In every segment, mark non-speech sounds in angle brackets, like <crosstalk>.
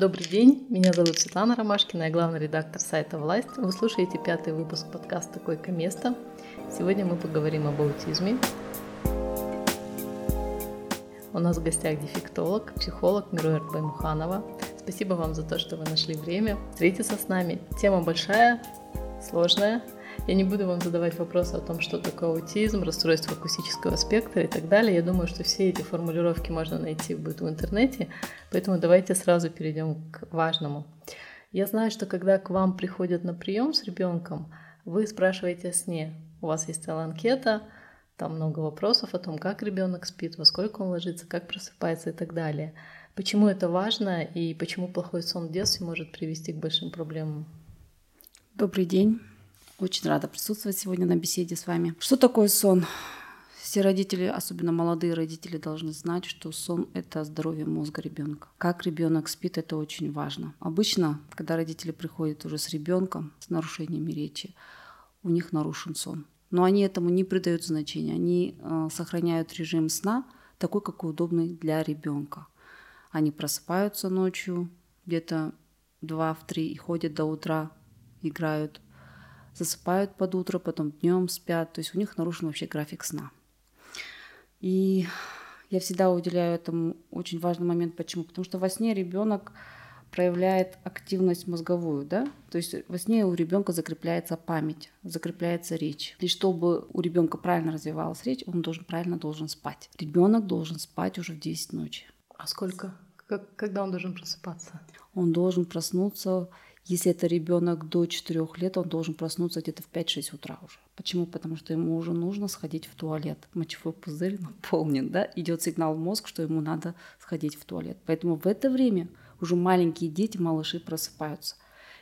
Добрый день, меня зовут Светлана Ромашкина, я главный редактор сайта «Власть». Вы слушаете пятый выпуск подкаста «Койко-место». Сегодня мы поговорим об аутизме. У нас в гостях дефектолог, психолог Мируэрт Баймуханова. Спасибо вам за то, что вы нашли время встретиться с нами. Тема большая, сложная, я не буду вам задавать вопросы о том, что такое аутизм, расстройство акустического спектра и так далее. Я думаю, что все эти формулировки можно найти будет в интернете, поэтому давайте сразу перейдем к важному. Я знаю, что когда к вам приходят на прием с ребенком, вы спрашиваете о сне. У вас есть целая анкета, там много вопросов о том, как ребенок спит, во сколько он ложится, как просыпается и так далее. Почему это важно и почему плохой сон в детстве может привести к большим проблемам? Добрый день. Очень рада присутствовать сегодня на беседе с вами. Что такое сон? Все родители, особенно молодые родители, должны знать, что сон – это здоровье мозга ребенка. Как ребенок спит, это очень важно. Обычно, когда родители приходят уже с ребенком с нарушениями речи, у них нарушен сон. Но они этому не придают значения. Они э, сохраняют режим сна такой, какой удобный для ребенка. Они просыпаются ночью где-то 2-3 и ходят до утра, играют засыпают под утро, потом днем спят, то есть у них нарушен вообще график сна. И я всегда уделяю этому очень важный момент. Почему? Потому что во сне ребенок проявляет активность мозговую, да, то есть во сне у ребенка закрепляется память, закрепляется речь. И чтобы у ребенка правильно развивалась речь, он должен правильно должен спать. Ребенок должен спать уже в 10 ночи. А сколько? Как, когда он должен просыпаться? Он должен проснуться если это ребенок до 4 лет, он должен проснуться где-то в 5-6 утра уже. Почему? Потому что ему уже нужно сходить в туалет. Мочевой пузырь наполнен, да, идет сигнал в мозг, что ему надо сходить в туалет. Поэтому в это время уже маленькие дети, малыши просыпаются.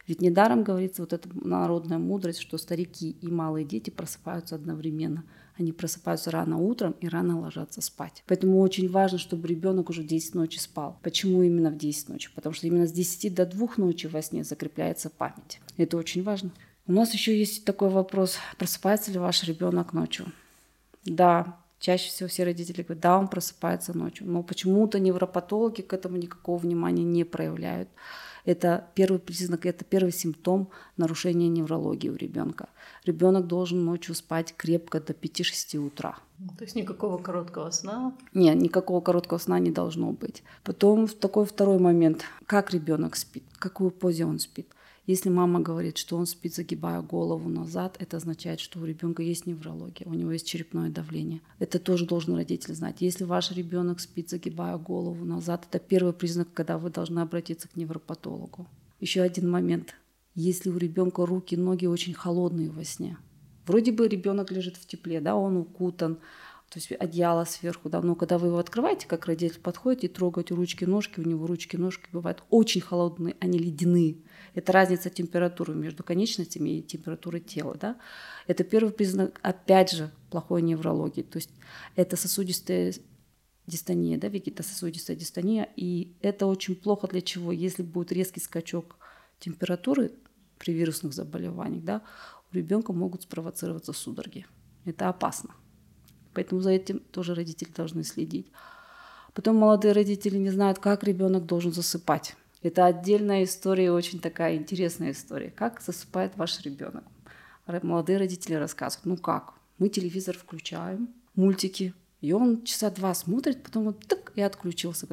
Ведь недаром говорится вот эта народная мудрость, что старики и малые дети просыпаются одновременно. Они просыпаются рано утром и рано ложатся спать. Поэтому очень важно, чтобы ребенок уже в 10 ночи спал. Почему именно в 10 ночи? Потому что именно с 10 до 2 ночи во сне закрепляется память. Это очень важно. У нас еще есть такой вопрос, просыпается ли ваш ребенок ночью? Да, чаще всего все родители говорят, да, он просыпается ночью, но почему-то невропатологи к этому никакого внимания не проявляют. Это первый признак, это первый симптом нарушения неврологии у ребенка. Ребенок должен ночью спать крепко до 5-6 утра. То есть никакого короткого сна? Нет, никакого короткого сна не должно быть. Потом такой второй момент. Как ребенок спит? В какую позе он спит? Если мама говорит, что он спит, загибая голову назад, это означает, что у ребенка есть неврология, у него есть черепное давление. Это тоже должен родитель знать. Если ваш ребенок спит, загибая голову назад, это первый признак, когда вы должны обратиться к невропатологу. Еще один момент. Если у ребенка руки, ноги очень холодные во сне, вроде бы ребенок лежит в тепле, да, он укутан, то есть одеяло сверху, да, но когда вы его открываете, как родитель подходит и трогаете ручки-ножки, у него ручки-ножки бывают очень холодные, они ледяные. Это разница температуры между конечностями и температурой тела, да. Это первый признак, опять же, плохой неврологии, то есть это сосудистая дистония, да, вегетососудистая дистония, и это очень плохо для чего? Если будет резкий скачок температуры при вирусных заболеваниях, да, у ребенка могут спровоцироваться судороги. Это опасно. Поэтому за этим тоже родители должны следить. Потом молодые родители не знают, как ребенок должен засыпать. Это отдельная история, очень такая интересная история. Как засыпает ваш ребенок? Молодые родители рассказывают, ну как, мы телевизор включаем, мультики, и он часа два смотрит, потом вот так и отключился.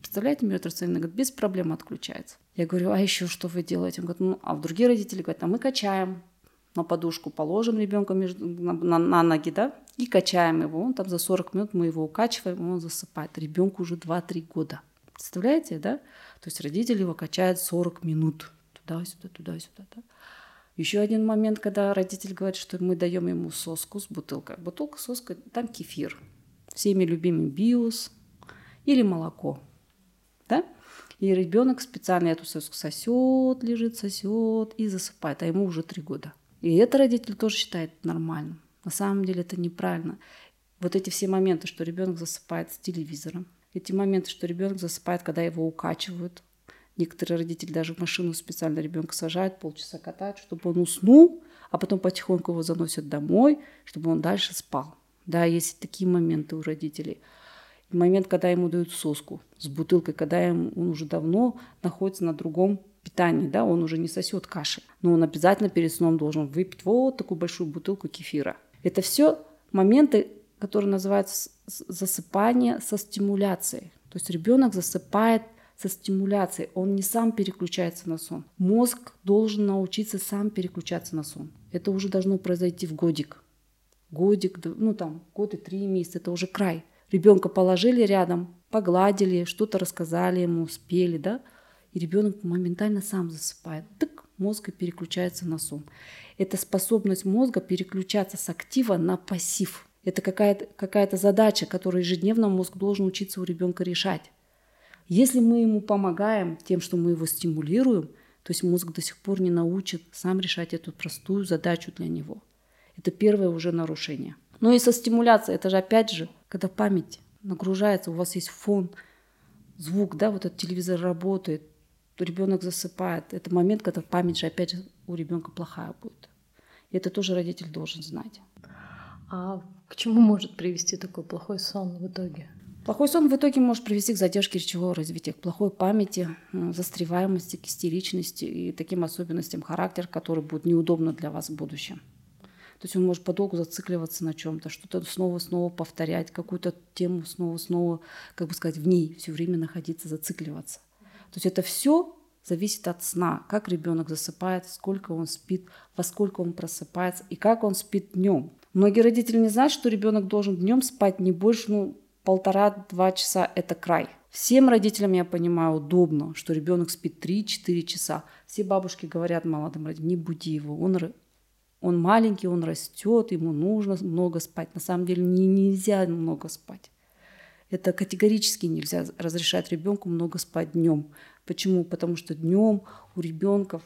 Представляете, Мир Трацевина говорит, без проблем отключается. Я говорю, а еще что вы делаете? Он говорит, ну, а другие родители говорят, а мы качаем, на подушку положим ребенка между, на, на, на ноги, да, и качаем его. Он там за 40 минут мы его укачиваем, он засыпает. Ребенку уже 2-3 года. Представляете, да? То есть родители его качают 40 минут. Туда-сюда, туда-сюда, да? Еще один момент, когда родитель говорит, что мы даем ему соску с бутылкой. Бутылка, соска, там кефир. Всеми любимый биос или молоко. Да? И ребенок специально эту соску сосет, лежит, сосет и засыпает, а ему уже три года. И это родитель тоже считает нормальным. На самом деле это неправильно. Вот эти все моменты, что ребенок засыпает с телевизором, эти моменты, что ребенок засыпает, когда его укачивают. Некоторые родители даже в машину специально ребенка сажают, полчаса катают, чтобы он уснул, а потом потихоньку его заносят домой, чтобы он дальше спал. Да, есть такие моменты у родителей. И момент, когда ему дают соску с бутылкой, когда он уже давно находится на другом питании, да, он уже не сосет каши, но он обязательно перед сном должен выпить вот такую большую бутылку кефира. Это все моменты, которые называются засыпание со стимуляцией. То есть ребенок засыпает со стимуляцией, он не сам переключается на сон. Мозг должен научиться сам переключаться на сон. Это уже должно произойти в годик. Годик, ну там, год и три месяца, это уже край. Ребенка положили рядом, погладили, что-то рассказали ему, спели, да, и ребенок моментально сам засыпает. Так мозг и переключается на сон. Это способность мозга переключаться с актива на пассив. Это какая-то какая задача, которую ежедневно мозг должен учиться у ребенка решать. Если мы ему помогаем тем, что мы его стимулируем, то есть мозг до сих пор не научит сам решать эту простую задачу для него. Это первое уже нарушение. Ну и со стимуляцией, это же опять же, когда память нагружается, у вас есть фон, звук, да, вот этот телевизор работает, ребенок засыпает. Это момент, когда память же опять же у ребенка плохая будет. И это тоже родитель должен знать. А к чему может привести такой плохой сон в итоге? Плохой сон в итоге может привести к задержке речевого развития, к плохой памяти, застреваемости, к истеричности и таким особенностям характера, которые будут неудобны для вас в будущем. То есть он может подолгу зацикливаться на чем-то, что-то снова-снова повторять, какую-то тему снова-снова, как бы сказать, в ней все время находиться, зацикливаться. То есть это все зависит от сна, как ребенок засыпает, сколько он спит, во сколько он просыпается и как он спит днем. Многие родители не знают, что ребенок должен днем спать не больше, ну, полтора-два часа – это край. Всем родителям, я понимаю, удобно, что ребенок спит 3-4 часа. Все бабушки говорят молодым родителям, не буди его, он, он маленький, он растет, ему нужно много спать. На самом деле не, нельзя много спать. Это категорически нельзя разрешать ребенку много спать днем. Почему? Потому что днем у ребенка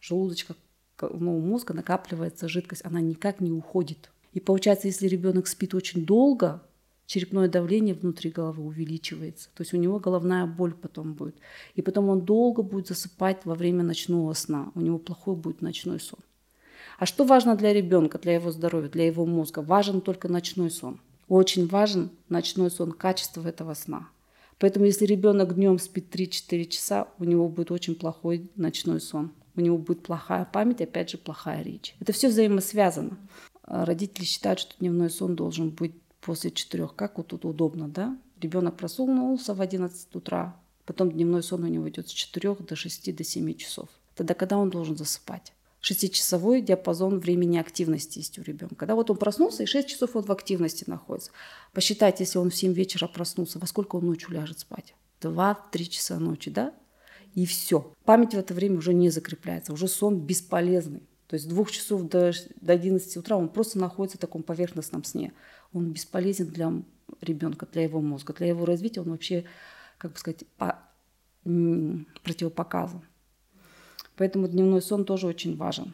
желудочка, ну, у мозга накапливается жидкость, она никак не уходит. И получается, если ребенок спит очень долго, черепное давление внутри головы увеличивается. То есть у него головная боль потом будет. И потом он долго будет засыпать во время ночного сна. У него плохой будет ночной сон. А что важно для ребенка, для его здоровья, для его мозга? Важен только ночной сон. Очень важен ночной сон, качество этого сна. Поэтому если ребенок днем спит 3-4 часа, у него будет очень плохой ночной сон. У него будет плохая память, опять же, плохая речь. Это все взаимосвязано. Родители считают, что дневной сон должен быть после четырех. Как вот тут удобно, да? Ребенок проснулся в 11 утра, потом дневной сон у него идет с 4 до 6 до 7 часов. Тогда когда он должен засыпать? Шестичасовой диапазон времени активности есть у ребенка. Когда вот он проснулся, и 6 часов он в активности находится. Посчитайте, если он в 7 вечера проснулся, во сколько он ночью ляжет спать? 2-3 часа ночи, да? И все. Память в это время уже не закрепляется, уже сон бесполезный. То есть с двух часов до, до 11 утра он просто находится в таком поверхностном сне он бесполезен для ребенка, для его мозга, для его развития он вообще, как бы сказать, по, противопоказан. Поэтому дневной сон тоже очень важен.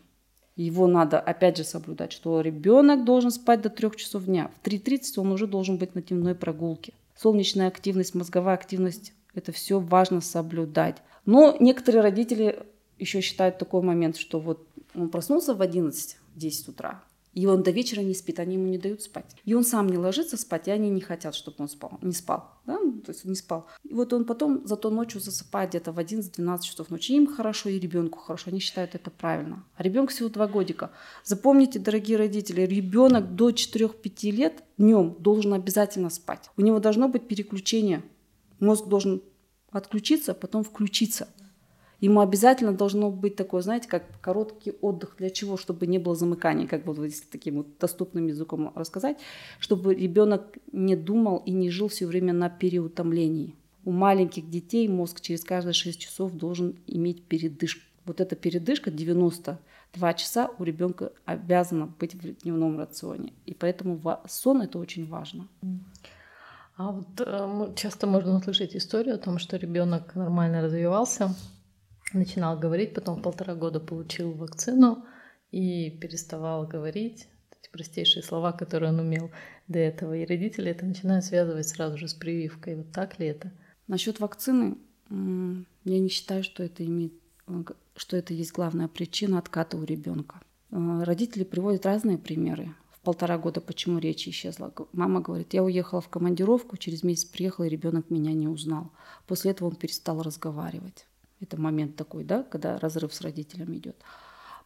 Его надо, опять же, соблюдать, что ребенок должен спать до 3 часов дня. В 3.30 он уже должен быть на дневной прогулке. Солнечная активность, мозговая активность – это все важно соблюдать. Но некоторые родители еще считают такой момент, что вот он проснулся в 11-10 утра, и он до вечера не спит, они ему не дают спать. И он сам не ложится спать, и они не хотят, чтобы он спал, не спал. Да? Ну, то есть не спал. И вот он потом зато ночью засыпает где-то в 11-12 часов ночи. Им хорошо, и ребенку хорошо. Они считают это правильно. А ребенок всего 2 годика. Запомните, дорогие родители, ребенок до 4-5 лет днем должен обязательно спать. У него должно быть переключение. Мозг должен отключиться, а потом включиться. Ему обязательно должно быть такое, знаете, как короткий отдых. Для чего? Чтобы не было замыканий, как вот если таким вот доступным языком рассказать, чтобы ребенок не думал и не жил все время на переутомлении. У маленьких детей мозг через каждые 6 часов должен иметь передышку. Вот эта передышка 92 часа у ребенка обязана быть в дневном рационе. И поэтому сон это очень важно. А вот э, часто можно услышать историю о том, что ребенок нормально развивался, начинал говорить, потом полтора года получил вакцину и переставал говорить эти простейшие слова, которые он умел до этого. И родители это начинают связывать сразу же с прививкой. Вот так ли это? Насчет вакцины, я не считаю, что это имеет что это есть главная причина отката у ребенка. Э, родители приводят разные примеры. в полтора года, почему речь исчезла. Мама говорит, я уехала в командировку, через месяц приехала, и ребенок меня не узнал. После этого он перестал разговаривать. Это момент такой, да, когда разрыв с родителями идет.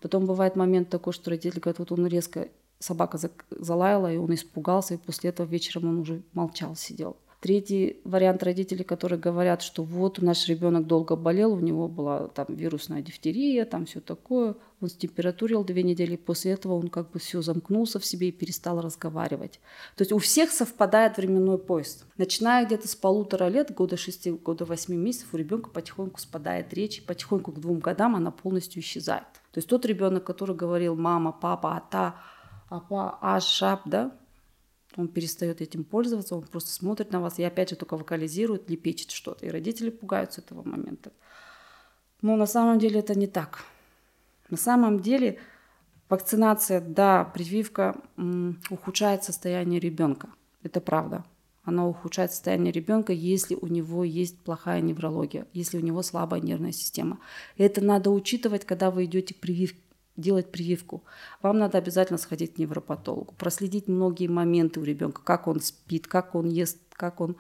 Потом бывает момент такой, что родители говорят, вот он резко, собака залаяла, и он испугался, и после этого вечером он уже молчал, сидел. Третий вариант родителей, которые говорят, что вот наш ребенок долго болел, у него была там вирусная дифтерия, там все такое, он стемпературил две недели, после этого он как бы все замкнулся в себе и перестал разговаривать. То есть у всех совпадает временной поезд. Начиная где-то с полутора лет, года шести, года восьми месяцев, у ребенка потихоньку спадает речь, и потихоньку к двум годам она полностью исчезает. То есть тот ребенок, который говорил мама, папа, ата, апа, ашап, да, он перестает этим пользоваться, он просто смотрит на вас и опять же только вокализирует, лепечет что-то. И родители пугаются этого момента. Но на самом деле это не так. На самом деле вакцинация, да, прививка м, ухудшает состояние ребенка. Это правда. Она ухудшает состояние ребенка, если у него есть плохая неврология, если у него слабая нервная система. это надо учитывать, когда вы идете к прививке делать прививку, вам надо обязательно сходить к невропатологу, проследить многие моменты у ребенка, как он спит, как он ест, как он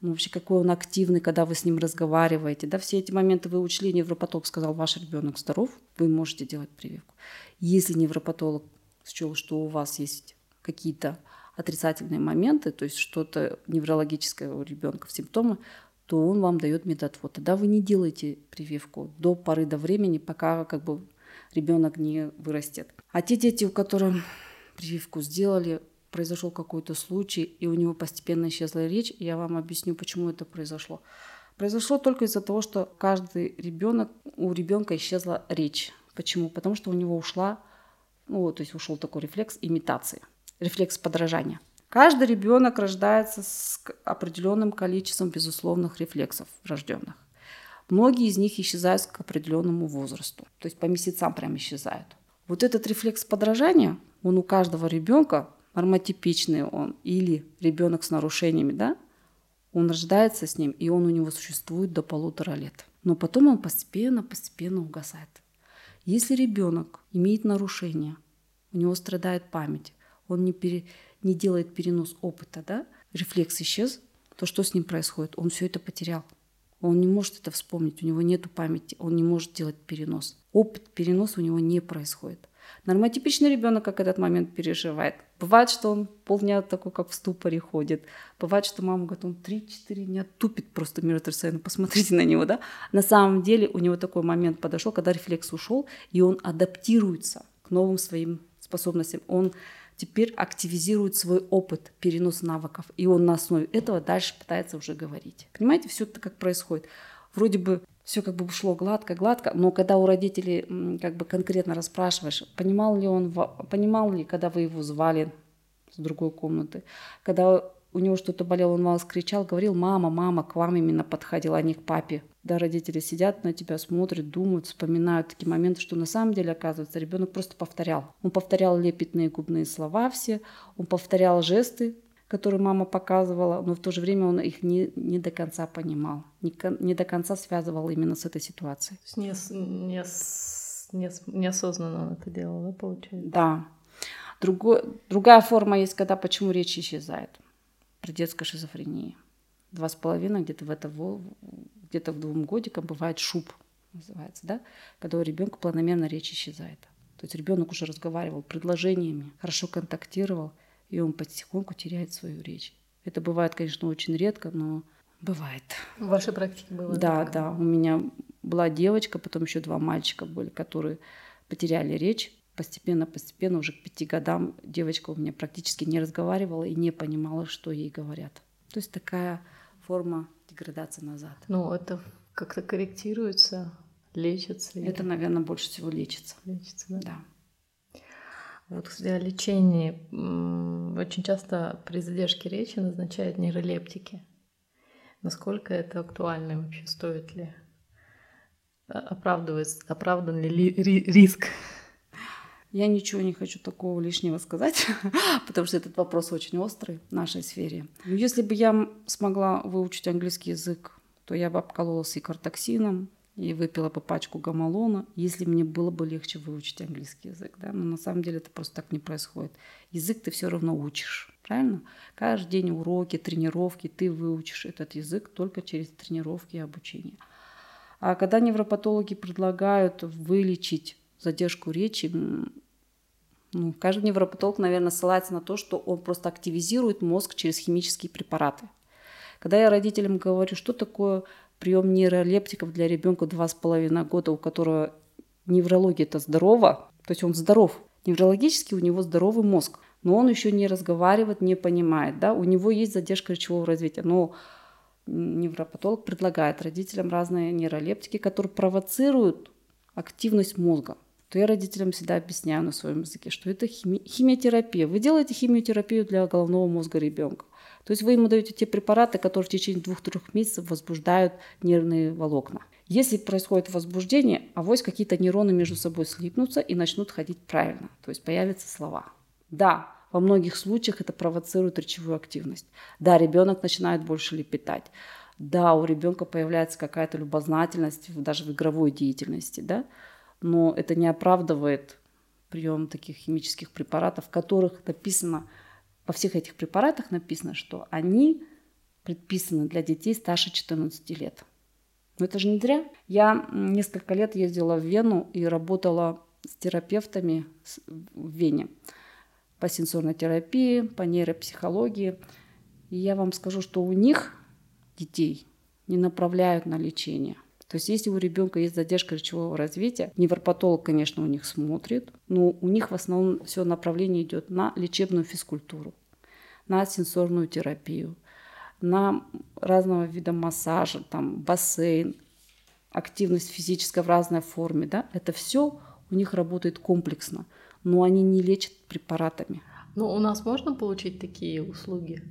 ну, вообще какой он активный, когда вы с ним разговариваете. Да, все эти моменты вы учли, невропатолог сказал, ваш ребенок здоров, вы можете делать прививку. Если невропатолог счел, что у вас есть какие-то отрицательные моменты, то есть что-то неврологическое у ребенка, симптомы, то он вам дает медотвод. Тогда вы не делаете прививку до поры до времени, пока как бы ребенок не вырастет. А те дети, у которых прививку сделали, произошел какой-то случай, и у него постепенно исчезла речь, я вам объясню, почему это произошло. Произошло только из-за того, что каждый ребенок, у ребенка исчезла речь. Почему? Потому что у него ушла, ну, то есть ушел такой рефлекс имитации, рефлекс подражания. Каждый ребенок рождается с определенным количеством безусловных рефлексов врожденных. Многие из них исчезают к определенному возрасту, то есть по месяцам прям исчезают. Вот этот рефлекс подражания, он у каждого ребенка нормотипичный он или ребенок с нарушениями, да, он рождается с ним, и он у него существует до полутора лет. Но потом он постепенно-постепенно угасает. Если ребенок имеет нарушение, у него страдает память, он не, пере, не делает перенос опыта, да, рефлекс исчез, то что с ним происходит? Он все это потерял. Он не может это вспомнить, у него нет памяти, он не может делать перенос. Опыт переноса у него не происходит. Нормотипичный ребенок как этот момент переживает. Бывает, что он полдня такой, как в ступоре ходит. Бывает, что мама говорит, он 3-4 дня тупит просто миротворценно. Посмотрите на него, да? На самом деле у него такой момент подошел, когда рефлекс ушел, и он адаптируется к новым своим способностям. Он теперь активизирует свой опыт перенос навыков, и он на основе этого дальше пытается уже говорить. Понимаете, все это как происходит. Вроде бы все как бы шло гладко, гладко, но когда у родителей как бы конкретно расспрашиваешь, понимал ли он, понимал ли, когда вы его звали с другой комнаты, когда у него что-то болело, он вас кричал, говорил, мама, мама, к вам именно подходил, а не к папе. Да, родители сидят на тебя, смотрят, думают, вспоминают такие моменты, что на самом деле, оказывается, ребенок просто повторял. Он повторял лепетные губные слова все, он повторял жесты, которые мама показывала, но в то же время он их не, не до конца понимал, не, не до конца связывал именно с этой ситуацией. Не, не, не, неосознанно он это делал, да, получается? Да. Другой, другая форма есть, когда почему речь исчезает при детской шизофрении. Два с половиной, где-то в это где-то в двум годикам бывает шуб, называется, да, когда у ребенка планомерно речь исчезает. То есть ребенок уже разговаривал предложениями, хорошо контактировал, и он потихоньку теряет свою речь. Это бывает, конечно, очень редко, но бывает. В вашей практике было? Да, так? да. У меня была девочка, потом еще два мальчика были, которые потеряли речь постепенно, постепенно, уже к пяти годам девочка у меня практически не разговаривала и не понимала, что ей говорят. То есть такая форма деградации назад. Ну, это как-то корректируется, лечится? Это, или... наверное, больше всего лечится. Лечится, да? Да. Вот о лечении очень часто при задержке речи назначают нейролептики. Насколько это актуально вообще? Стоит ли? Оправдывается, оправдан ли риск я ничего не хочу такого лишнего сказать, <laughs> потому что этот вопрос очень острый в нашей сфере. Если бы я смогла выучить английский язык, то я бы обкололась и кортоксином, и выпила бы пачку гамалона, если мне было бы легче выучить английский язык. Да? Но на самом деле это просто так не происходит. Язык ты все равно учишь, правильно? Каждый день уроки, тренировки, ты выучишь этот язык только через тренировки и обучение. А когда невропатологи предлагают вылечить задержку речи, ну, каждый невропатолог, наверное, ссылается на то, что он просто активизирует мозг через химические препараты. Когда я родителям говорю, что такое прием нейролептиков для ребенка два с половиной года, у которого неврология это здорово, то есть он здоров, неврологически у него здоровый мозг, но он еще не разговаривает, не понимает, да, у него есть задержка речевого развития, но невропатолог предлагает родителям разные нейролептики, которые провоцируют активность мозга. То я родителям всегда объясняю на своем языке, что это хими- химиотерапия. Вы делаете химиотерапию для головного мозга ребенка. То есть вы ему даете те препараты, которые в течение двух-трех месяцев возбуждают нервные волокна. Если происходит возбуждение, авось какие-то нейроны между собой слипнутся и начнут ходить правильно, то есть появятся слова. Да, во многих случаях это провоцирует речевую активность. Да, ребенок начинает больше лепетать. Да, у ребенка появляется какая-то любознательность даже в игровой деятельности, да, но это не оправдывает прием таких химических препаратов, в которых написано во всех этих препаратах написано, что они предписаны для детей старше 14 лет. Но это же не зря. Я несколько лет ездила в Вену и работала с терапевтами в Вене по сенсорной терапии, по нейропсихологии. И я вам скажу, что у них детей не направляют на лечение. То есть если у ребенка есть задержка речевого развития, невропатолог, конечно, у них смотрит, но у них в основном все направление идет на лечебную физкультуру, на сенсорную терапию, на разного вида массажа, там бассейн, активность физическая в разной форме, да, это все у них работает комплексно, но они не лечат препаратами. Ну, у нас можно получить такие услуги?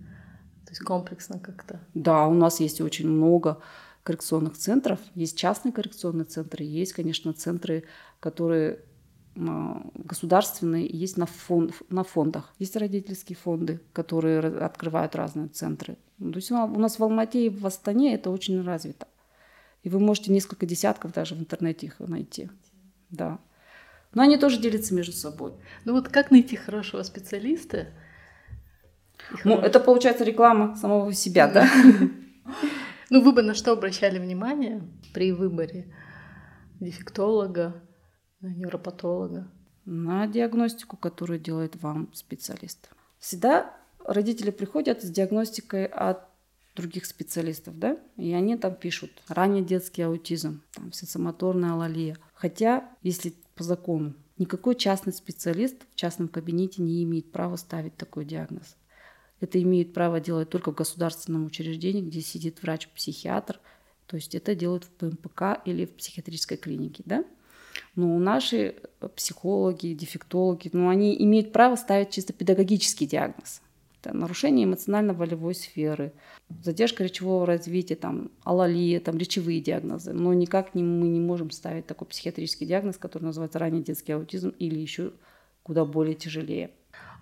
То есть комплексно как-то? Да, у нас есть очень много коррекционных центров. Есть частные коррекционные центры, есть, конечно, центры, которые государственные, есть на, фонд, на фондах. Есть родительские фонды, которые открывают разные центры. То есть у нас в Алмате и в Астане это очень развито. И вы можете несколько десятков даже в интернете их найти. Да. Но они тоже делятся между собой. Ну вот как найти хорошего специалиста? Ну, это получается реклама самого себя, да? Ну, вы бы на что обращали внимание при выборе дефектолога, невропатолога? На диагностику, которую делает вам специалист. Всегда родители приходят с диагностикой от других специалистов, да, и они там пишут ранний детский аутизм, там сенсомоторная алалия. Хотя, если по закону, никакой частный специалист в частном кабинете не имеет права ставить такой диагноз. Это имеют право делать только в государственном учреждении, где сидит врач-психиатр. То есть это делают в ПМПК или в психиатрической клинике. Да? Но наши психологи, дефектологи, ну, они имеют право ставить чисто педагогический диагноз. Это нарушение эмоционально-волевой сферы, задержка речевого развития, там, алалия, там, речевые диагнозы. Но никак не, мы не можем ставить такой психиатрический диагноз, который называется ранний детский аутизм или еще куда более тяжелее.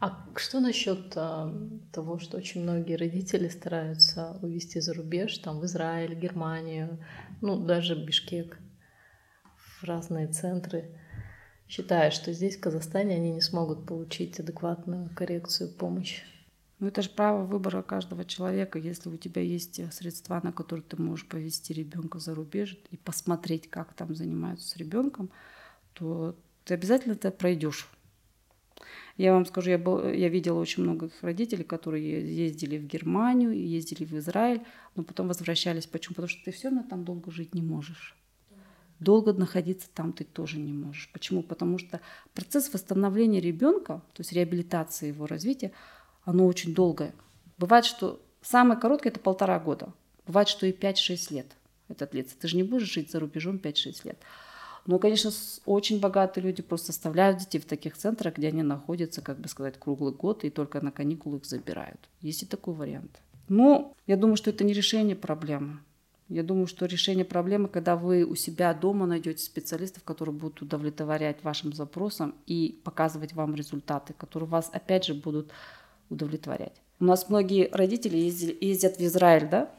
А что насчет а, того, что очень многие родители стараются увезти за рубеж, там в Израиль, Германию, ну даже Бишкек, в разные центры, считая, что здесь, в Казахстане, они не смогут получить адекватную коррекцию, помощь? Ну, это же право выбора каждого человека. Если у тебя есть средства, на которые ты можешь повести ребенка за рубеж и посмотреть, как там занимаются с ребенком, то ты обязательно это пройдешь. Я вам скажу, я, был, я видела очень много родителей, которые ездили в Германию, ездили в Израиль, но потом возвращались. Почему? Потому что ты все равно там долго жить не можешь. Долго находиться там ты тоже не можешь. Почему? Потому что процесс восстановления ребенка, то есть реабилитации его развития, оно очень долгое. Бывает, что самое короткое это полтора года. Бывает, что и 5-6 лет это длится. Ты же не будешь жить за рубежом 5-6 лет. Ну, конечно, очень богатые люди просто оставляют детей в таких центрах, где они находятся, как бы сказать, круглый год, и только на каникулы их забирают. Есть и такой вариант. Но я думаю, что это не решение проблемы. Я думаю, что решение проблемы, когда вы у себя дома найдете специалистов, которые будут удовлетворять вашим запросам и показывать вам результаты, которые вас, опять же, будут удовлетворять. У нас многие родители ездят в Израиль, да,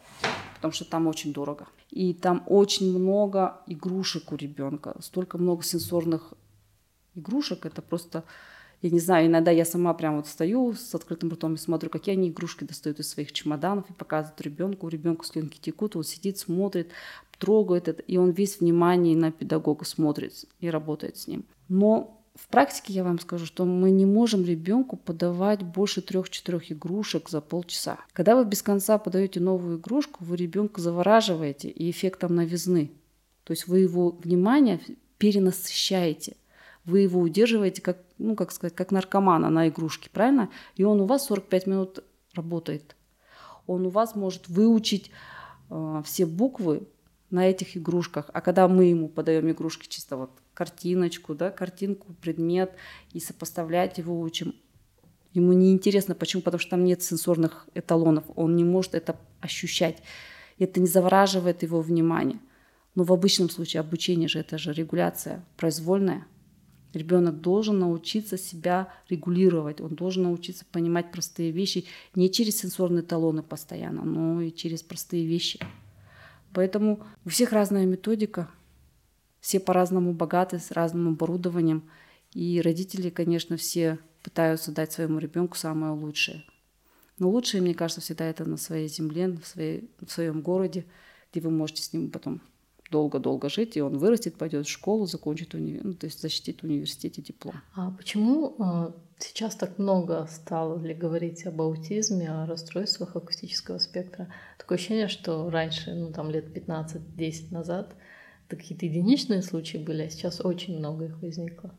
потому что там очень дорого. И там очень много игрушек у ребенка, столько много сенсорных игрушек, это просто я не знаю, иногда я сама прям вот стою с открытым ртом и смотрю, какие они игрушки достают из своих чемоданов и показывают ребенку. У ребенка слюнки текут, он сидит, смотрит, трогает это, и он весь внимание на педагога смотрит и работает с ним. Но в практике я вам скажу, что мы не можем ребенку подавать больше трех-четырех игрушек за полчаса. Когда вы без конца подаете новую игрушку, вы ребенка завораживаете и эффектом новизны. То есть вы его внимание перенасыщаете вы его удерживаете как, ну, как сказать, как наркомана на игрушке, правильно? И он у вас 45 минут работает. Он у вас может выучить э, все буквы на этих игрушках. А когда мы ему подаем игрушки чисто вот картиночку, да, картинку, предмет, и сопоставлять его учим, ему неинтересно. Почему? Потому что там нет сенсорных эталонов. Он не может это ощущать. Это не завораживает его внимание. Но в обычном случае обучение же это же регуляция произвольная. Ребенок должен научиться себя регулировать, он должен научиться понимать простые вещи не через сенсорные талоны постоянно, но и через простые вещи. Поэтому у всех разная методика, все по-разному богаты, с разным оборудованием. И родители, конечно, все пытаются дать своему ребенку самое лучшее. Но лучшее, мне кажется, всегда это на своей земле, в, своей, в своем городе, где вы можете с ним потом долго-долго жить, и он вырастет, пойдет в школу, закончит уни... ну, то есть защитит в университете диплом. А почему э, сейчас так много стало ли говорить об аутизме, о расстройствах акустического спектра? Такое ощущение, что раньше, ну там лет 15-10 назад, это какие-то единичные случаи были, а сейчас очень много их возникло.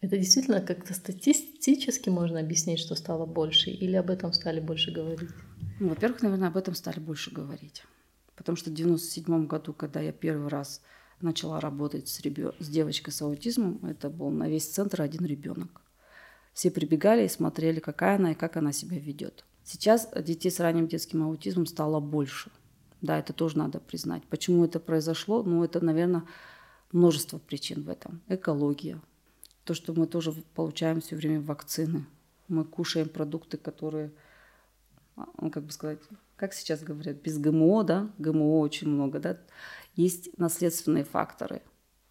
Это действительно как-то статистически можно объяснить, что стало больше, или об этом стали больше говорить? Ну, во-первых, наверное, об этом стали больше говорить. Потому что в 97 году, когда я первый раз начала работать с, ребё... с девочкой с аутизмом, это был на весь центр один ребенок. Все прибегали и смотрели, какая она и как она себя ведет. Сейчас детей с ранним детским аутизмом стало больше. Да, это тоже надо признать. Почему это произошло? Ну, это, наверное, множество причин в этом. Экология. То, что мы тоже получаем все время вакцины. Мы кушаем продукты, которые, а, ну, как бы сказать, как сейчас говорят, без ГМО, да, ГМО очень много, да, есть наследственные факторы,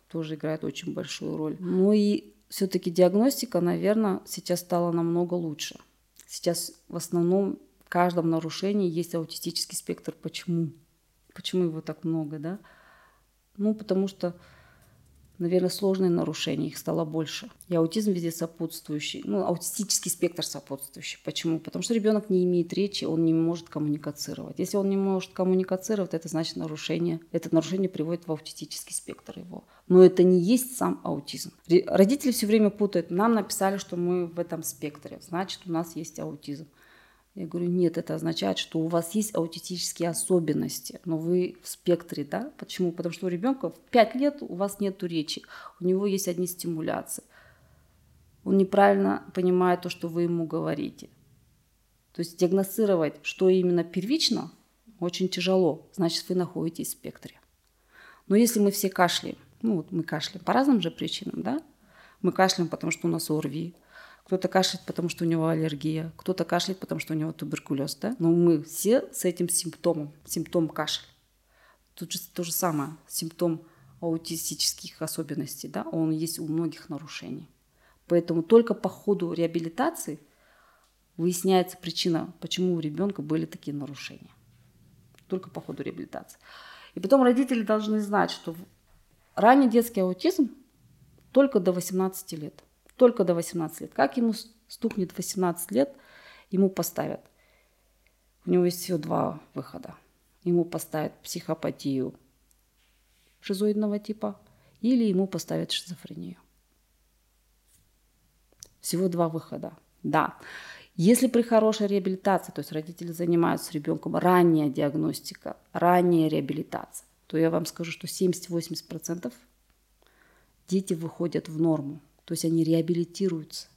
тоже играют очень большую роль. Ну и все-таки диагностика, наверное, сейчас стала намного лучше. Сейчас в основном в каждом нарушении есть аутистический спектр. Почему? Почему его так много, да? Ну, потому что наверное, сложные нарушения, их стало больше. И аутизм везде сопутствующий, ну, аутистический спектр сопутствующий. Почему? Потому что ребенок не имеет речи, он не может коммуникацировать. Если он не может коммуникацировать, это значит нарушение. Это нарушение приводит в аутистический спектр его. Но это не есть сам аутизм. Родители все время путают. Нам написали, что мы в этом спектре, значит, у нас есть аутизм. Я говорю, нет, это означает, что у вас есть аутистические особенности, но вы в спектре, да? Почему? Потому что у ребенка в 5 лет у вас нет речи, у него есть одни стимуляции. Он неправильно понимает то, что вы ему говорите. То есть диагностировать, что именно первично, очень тяжело. Значит, вы находитесь в спектре. Но если мы все кашляем, ну вот мы кашляем по разным же причинам, да? Мы кашляем, потому что у нас ОРВИ, кто-то кашляет, потому что у него аллергия, кто-то кашляет, потому что у него туберкулез, да? Но мы все с этим симптомом, симптом кашель. Тут же то же самое, симптом аутистических особенностей, да, он есть у многих нарушений. Поэтому только по ходу реабилитации выясняется причина, почему у ребенка были такие нарушения. Только по ходу реабилитации. И потом родители должны знать, что ранний детский аутизм только до 18 лет – только до 18 лет. Как ему стукнет 18 лет, ему поставят. У него есть всего два выхода. Ему поставят психопатию шизоидного типа или ему поставят шизофрению. Всего два выхода. Да. Если при хорошей реабилитации, то есть родители занимаются ребенком, ранняя диагностика, ранняя реабилитация, то я вам скажу, что 70-80% дети выходят в норму. То есть они реабилитируются.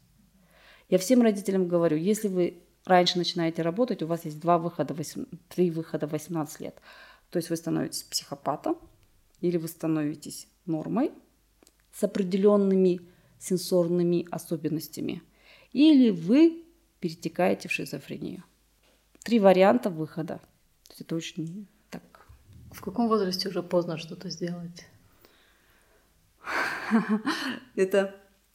Я всем родителям говорю, если вы раньше начинаете работать, у вас есть два выхода, 8, три выхода в 18 лет. То есть вы становитесь психопатом или вы становитесь нормой с определенными сенсорными особенностями, или вы перетекаете в шизофрению. Три варианта выхода. То есть это очень так. В каком возрасте уже поздно что-то сделать? <laughs> Это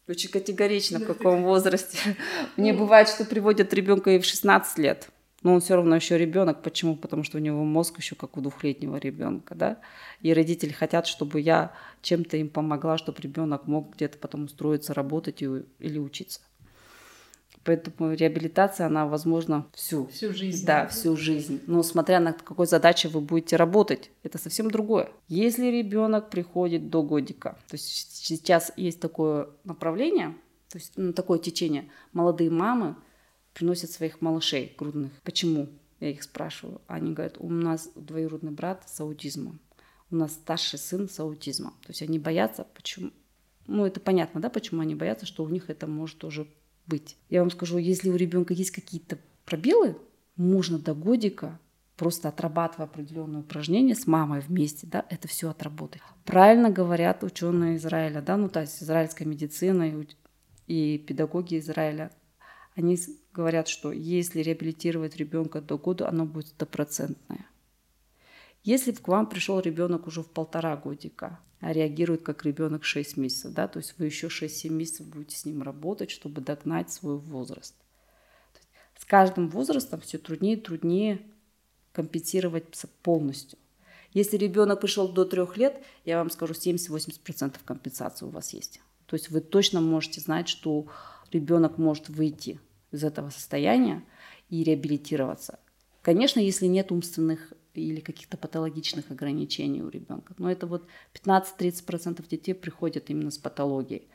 очень категорично, в каком возрасте. <laughs> Мне бывает, что приводят ребенка и в 16 лет. Но он все равно еще ребенок. Почему? Потому что у него мозг еще как у двухлетнего ребенка, да. И родители хотят, чтобы я чем-то им помогла, чтобы ребенок мог где-то потом устроиться, работать или учиться. Поэтому реабилитация, она возможна всю. Всю жизнь. Да, всю жизнь. Но смотря на какой задачей вы будете работать, это совсем другое. Если ребенок приходит до годика, то есть сейчас есть такое направление, то есть ну, такое течение, молодые мамы приносят своих малышей грудных. Почему? Я их спрашиваю. Они говорят, у нас двоюродный брат с аутизмом. У нас старший сын с аутизмом. То есть они боятся, почему... Ну, это понятно, да, почему они боятся, что у них это может уже быть. Я вам скажу, если у ребенка есть какие-то пробелы, можно до годика просто отрабатывая определенные упражнения с мамой вместе, да, это все отработать. Правильно говорят ученые Израиля, да, ну то есть израильская медицина и, и педагоги Израиля, они говорят, что если реабилитировать ребенка до года, оно будет стопроцентное. Если к вам пришел ребенок уже в полтора годика, а реагирует как ребенок 6 месяцев, да, то есть вы еще 6-7 месяцев будете с ним работать, чтобы догнать свой возраст. С каждым возрастом все труднее и труднее компенсировать полностью. Если ребенок пришел до трех лет, я вам скажу, 70-80% компенсации у вас есть. То есть вы точно можете знать, что ребенок может выйти из этого состояния и реабилитироваться. Конечно, если нет умственных или каких-то патологичных ограничений у ребенка. Но это вот 15-30% детей приходят именно с патологией.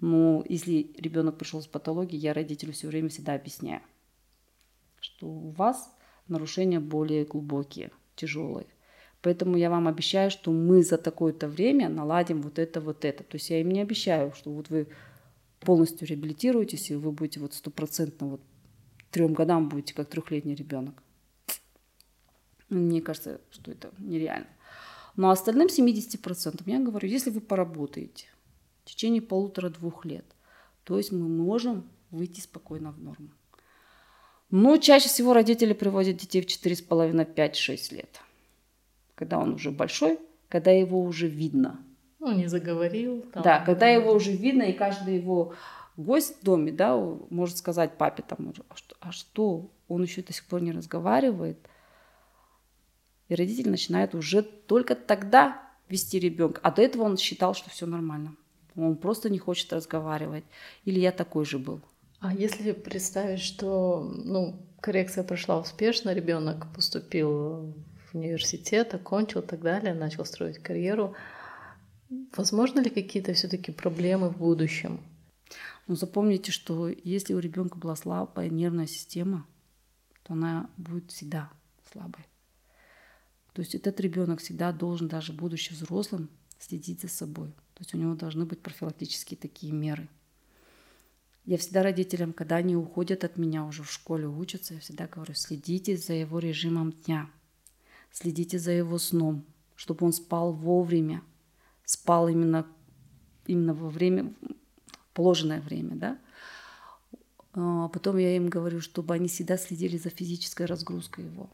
Но если ребенок пришел с патологией, я родителю все время всегда объясняю, что у вас нарушения более глубокие, тяжелые. Поэтому я вам обещаю, что мы за такое-то время наладим вот это, вот это. То есть я им не обещаю, что вот вы полностью реабилитируетесь, и вы будете вот стопроцентно вот трем годам будете как трехлетний ребенок. Мне кажется, что это нереально. Но остальным 70% я говорю, если вы поработаете в течение полутора-двух лет, то есть мы можем выйти спокойно в норму. Но чаще всего родители приводят детей в 4,5-5-6 лет, когда он уже большой, когда его уже видно. Ну, не заговорил. Там, да, когда его уже видно, и каждый его гость в доме, да, может сказать папе там, а а что, он еще до сих пор не разговаривает – и родитель начинает уже только тогда вести ребенка. А до этого он считал, что все нормально. Он просто не хочет разговаривать. Или я такой же был. А если представить, что ну, коррекция прошла успешно, ребенок поступил в университет, окончил и так далее, начал строить карьеру, возможно ли какие-то все-таки проблемы в будущем? Ну, запомните, что если у ребенка была слабая нервная система, то она будет всегда слабой. То есть этот ребенок всегда должен, даже будучи взрослым, следить за собой. То есть у него должны быть профилактические такие меры. Я всегда родителям, когда они уходят от меня уже в школе, учатся, я всегда говорю, следите за его режимом дня, следите за его сном, чтобы он спал вовремя, спал именно, именно во время, положенное время, да. А потом я им говорю, чтобы они всегда следили за физической разгрузкой его.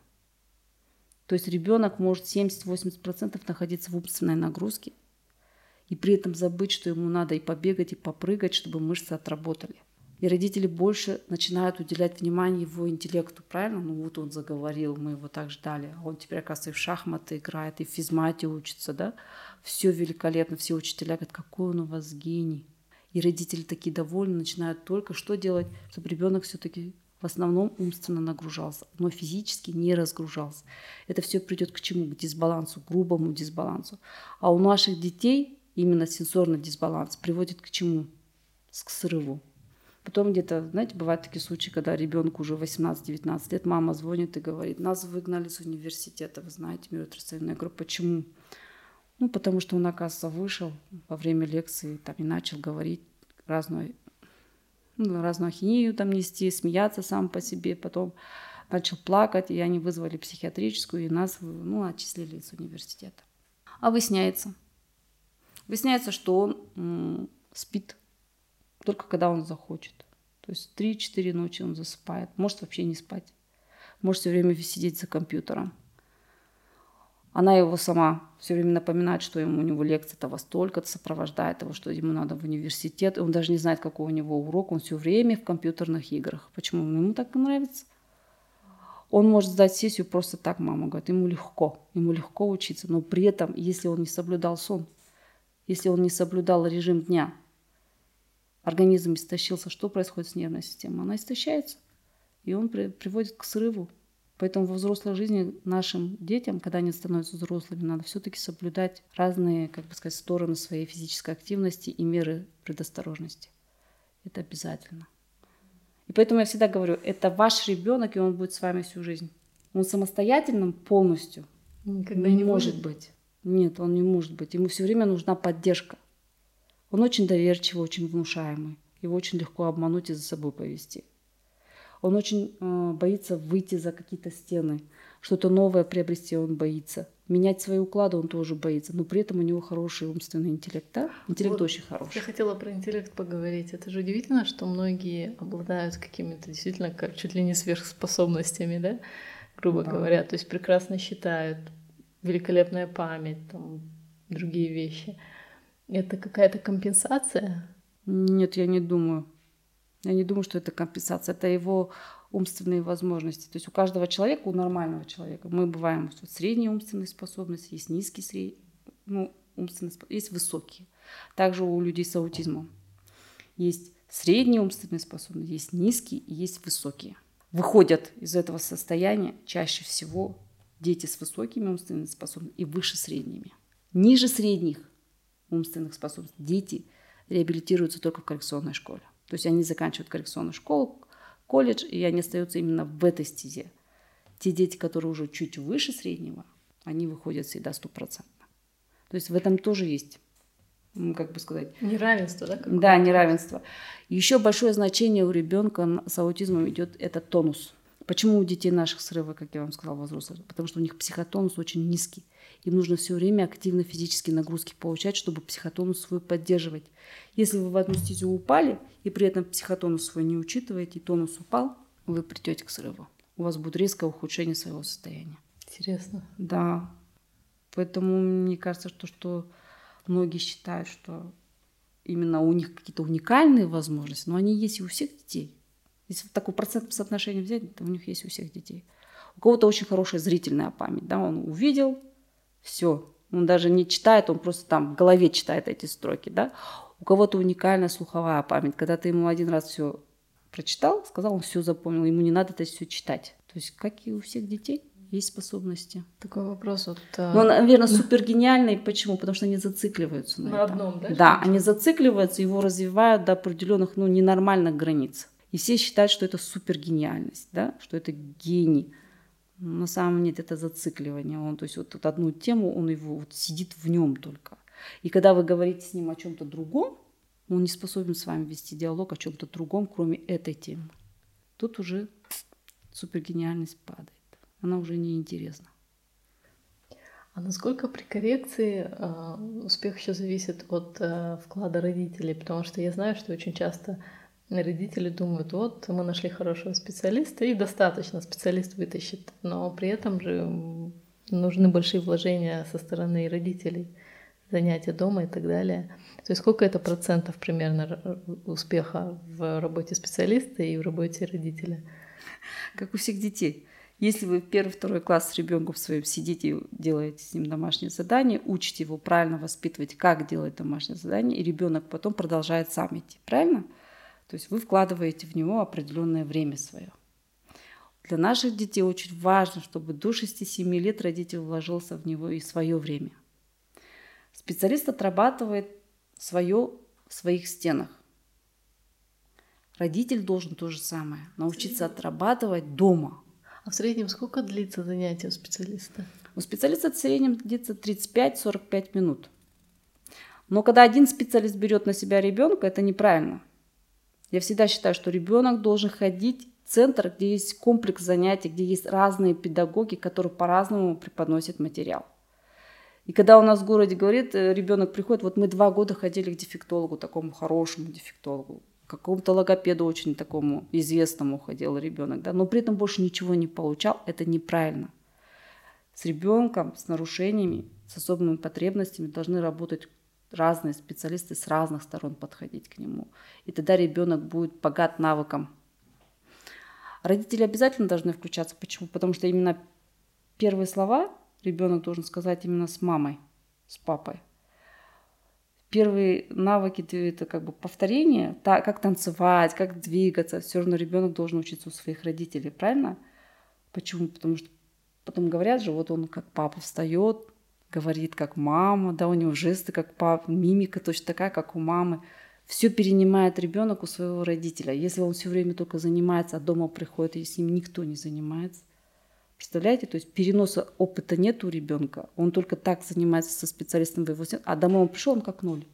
То есть ребенок может 70-80% находиться в умственной нагрузке и при этом забыть, что ему надо и побегать, и попрыгать, чтобы мышцы отработали. И родители больше начинают уделять внимание его интеллекту, правильно? Ну вот он заговорил, мы его так ждали. А он теперь, оказывается, и в шахматы играет, и в физмате учится, да? Все великолепно, все учителя говорят, какой он у вас гений. И родители такие довольны, начинают только что делать, чтобы ребенок все-таки в основном умственно нагружался, но физически не разгружался. Это все придет к чему? К дисбалансу, грубому дисбалансу. А у наших детей именно сенсорный дисбаланс приводит к чему? К срыву. Потом где-то, знаете, бывают такие случаи, когда ребенку уже 18-19 лет, мама звонит и говорит, нас выгнали с университета, вы знаете, миротворцевная группа. Почему? Ну, потому что он, оказывается, вышел во время лекции там, и начал говорить разную ну, разную ахинею там нести, смеяться сам по себе, потом начал плакать, и они вызвали психиатрическую, и нас ну, отчислили из университета. А выясняется, выясняется, что он спит только когда он захочет. То есть 3-4 ночи он засыпает, может вообще не спать. может все время сидеть за компьютером. Она его сама все время напоминает, что ему у него лекция того столько-то, сопровождает его, что ему надо в университет. Он даже не знает, какой у него урок, он все время в компьютерных играх. Почему? Ему так нравится. Он может сдать сессию просто так, мама говорит, ему легко, ему легко учиться, но при этом, если он не соблюдал сон, если он не соблюдал режим дня, организм истощился, что происходит с нервной системой? Она истощается, и он при, приводит к срыву. Поэтому во взрослой жизни нашим детям, когда они становятся взрослыми, надо все-таки соблюдать разные, как бы сказать, стороны своей физической активности и меры предосторожности. Это обязательно. И поэтому я всегда говорю, это ваш ребенок, и он будет с вами всю жизнь. Он самостоятельным полностью Никогда не, не может будет. быть. Нет, он не может быть. Ему все время нужна поддержка. Он очень доверчивый, очень внушаемый. Его очень легко обмануть и за собой повести. Он очень э, боится выйти за какие-то стены, что-то новое приобрести он боится. Менять свои уклады он тоже боится, но при этом у него хороший умственный интеллект, да? Интеллект вот очень хороший. Я хотела про интеллект поговорить. Это же удивительно, что многие обладают какими-то действительно как чуть ли не сверхспособностями, да? Грубо да. говоря. То есть прекрасно считают, великолепная память, там, другие вещи. Это какая-то компенсация? Нет, я не думаю. Я не думаю, что это компенсация. Это его умственные возможности. То есть у каждого человека, у нормального человека, мы бываем вот средние умственные способности, есть низкие, средние, ну, умственные способности, есть высокие. Также у людей с аутизмом есть средние умственные способности, есть низкие и есть высокие. Выходят из этого состояния чаще всего дети с высокими умственными способностями и выше средними. Ниже средних умственных способностей дети реабилитируются только в коррекционной школе. То есть они заканчивают коррекционную школу, колледж, и они остаются именно в этой стезе. Те дети, которые уже чуть выше среднего, они выходят всегда стопроцентно. То есть в этом тоже есть, как бы сказать... Неравенство, да? Какое? Да, неравенство. Еще большое значение у ребенка с аутизмом идет это тонус. Почему у детей наших срывы, как я вам сказала, взрослых? Потому что у них психотонус очень низкий. Им нужно все время активно физические нагрузки получать, чтобы психотонус свой поддерживать. Если вы в одну стезю упали, и при этом психотонус свой не учитываете, и тонус упал, вы придете к срыву. У вас будет резкое ухудшение своего состояния. Интересно. Да. Поэтому мне кажется, что, что многие считают, что именно у них какие-то уникальные возможности, но они есть и у всех детей. Если такой процент соотношения взять, то у них есть у всех детей. У кого-то очень хорошая зрительная память, да, он увидел, все. Он даже не читает, он просто там в голове читает эти строки, да. У кого-то уникальная слуховая память. Когда ты ему один раз все прочитал, сказал, он все запомнил, ему не надо это все читать. То есть, как и у всех детей, есть способности. Такой вопрос вот. Ну, наверное, супер гениальный. Почему? Потому что они зацикливаются на, на этом. одном, да? Да, они зацикливаются, его развивают до определенных, ну, ненормальных границ. И все считают, что это супер гениальность, да, что это гений на самом деле это зацикливание. Он, то есть вот, вот одну тему, он его вот сидит в нем только. И когда вы говорите с ним о чем-то другом, он не способен с вами вести диалог о чем-то другом, кроме этой темы. Тут уже супергениальность падает. Она уже не интересна. А насколько при коррекции э, успех еще зависит от э, вклада родителей? Потому что я знаю, что очень часто Родители думают, вот мы нашли хорошего специалиста и достаточно специалист вытащит, но при этом же нужны большие вложения со стороны родителей, занятия дома и так далее. То есть сколько это процентов примерно успеха в работе специалиста и в работе родителя? Как у всех детей. Если вы первый-второй класс с ребенком своим сидите, делаете с ним домашнее задание, учите его правильно воспитывать, как делать домашнее задание, и ребенок потом продолжает сам идти, правильно? То есть вы вкладываете в него определенное время свое. Для наших детей очень важно, чтобы до 6-7 лет родитель вложился в него и свое время. Специалист отрабатывает свое в своих стенах. Родитель должен то же самое, научиться отрабатывать дома. А в среднем сколько длится занятие у специалиста? У специалиста в среднем длится 35-45 минут. Но когда один специалист берет на себя ребенка, это неправильно. Я всегда считаю, что ребенок должен ходить в центр, где есть комплекс занятий, где есть разные педагоги, которые по-разному преподносят материал. И когда у нас в городе говорит, э, ребенок приходит, вот мы два года ходили к дефектологу, такому хорошему дефектологу, к какому-то логопеду очень такому известному ходил ребенок, да, но при этом больше ничего не получал, это неправильно. С ребенком с нарушениями, с особыми потребностями должны работать разные специалисты с разных сторон подходить к нему. И тогда ребенок будет богат навыком. Родители обязательно должны включаться. Почему? Потому что именно первые слова ребенок должен сказать именно с мамой, с папой первые навыки это как бы повторение, как танцевать, как двигаться, все равно ребенок должен учиться у своих родителей, правильно? Почему? Потому что потом говорят же, вот он как папа встает, говорит как мама, да, у него жесты как папа, мимика точно такая, как у мамы. Все перенимает ребенок у своего родителя. Если он все время только занимается, а дома приходит, и с ним никто не занимается, Представляете, то есть переноса опыта нет у ребенка. Он только так занимается со специалистом в его а домой он пришел, он как ноль.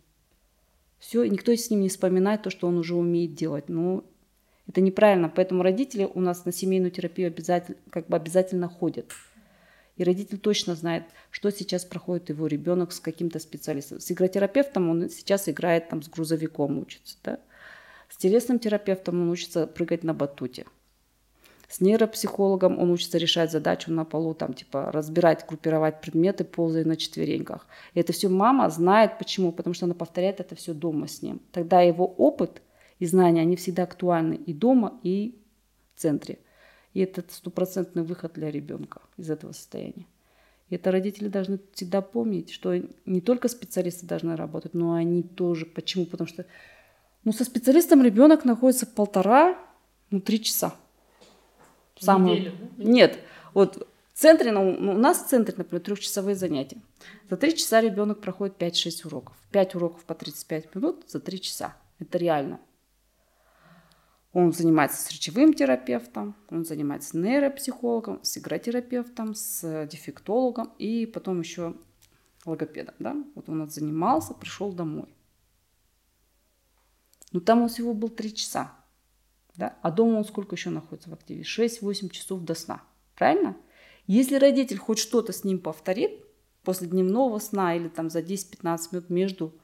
Все, и никто с ним не вспоминает то, что он уже умеет делать. Ну, это неправильно. Поэтому родители у нас на семейную терапию обязательно, как бы обязательно ходят. И родитель точно знает, что сейчас проходит его ребенок с каким-то специалистом. С игротерапевтом он сейчас играет там с грузовиком учится. Да? С телесным терапевтом он учится прыгать на батуте. С нейропсихологом он учится решать задачу на полу, там, типа, разбирать, группировать предметы, ползая на четвереньках. И это все мама знает. Почему? Потому что она повторяет это все дома с ним. Тогда его опыт и знания, они всегда актуальны и дома, и в центре. И это стопроцентный выход для ребенка из этого состояния. И это родители должны всегда помнить, что не только специалисты должны работать, но они тоже. Почему? Потому что ну, со специалистом ребенок находится полтора, ну, три часа самую... Неделю, да? Нет, вот в центре, ну, у нас в центре, например, трехчасовые занятия. За три часа ребенок проходит 5-6 уроков. 5 уроков по 35 минут за три часа. Это реально. Он занимается с речевым терапевтом, он занимается с нейропсихологом, с игротерапевтом, с дефектологом и потом еще логопедом. Да? Вот он занимался, пришел домой. Но там он всего был три часа. Да? А дома он сколько еще находится в активе? 6-8 часов до сна. Правильно? Если родитель хоть что-то с ним повторит после дневного сна или там за 10-15 минут между,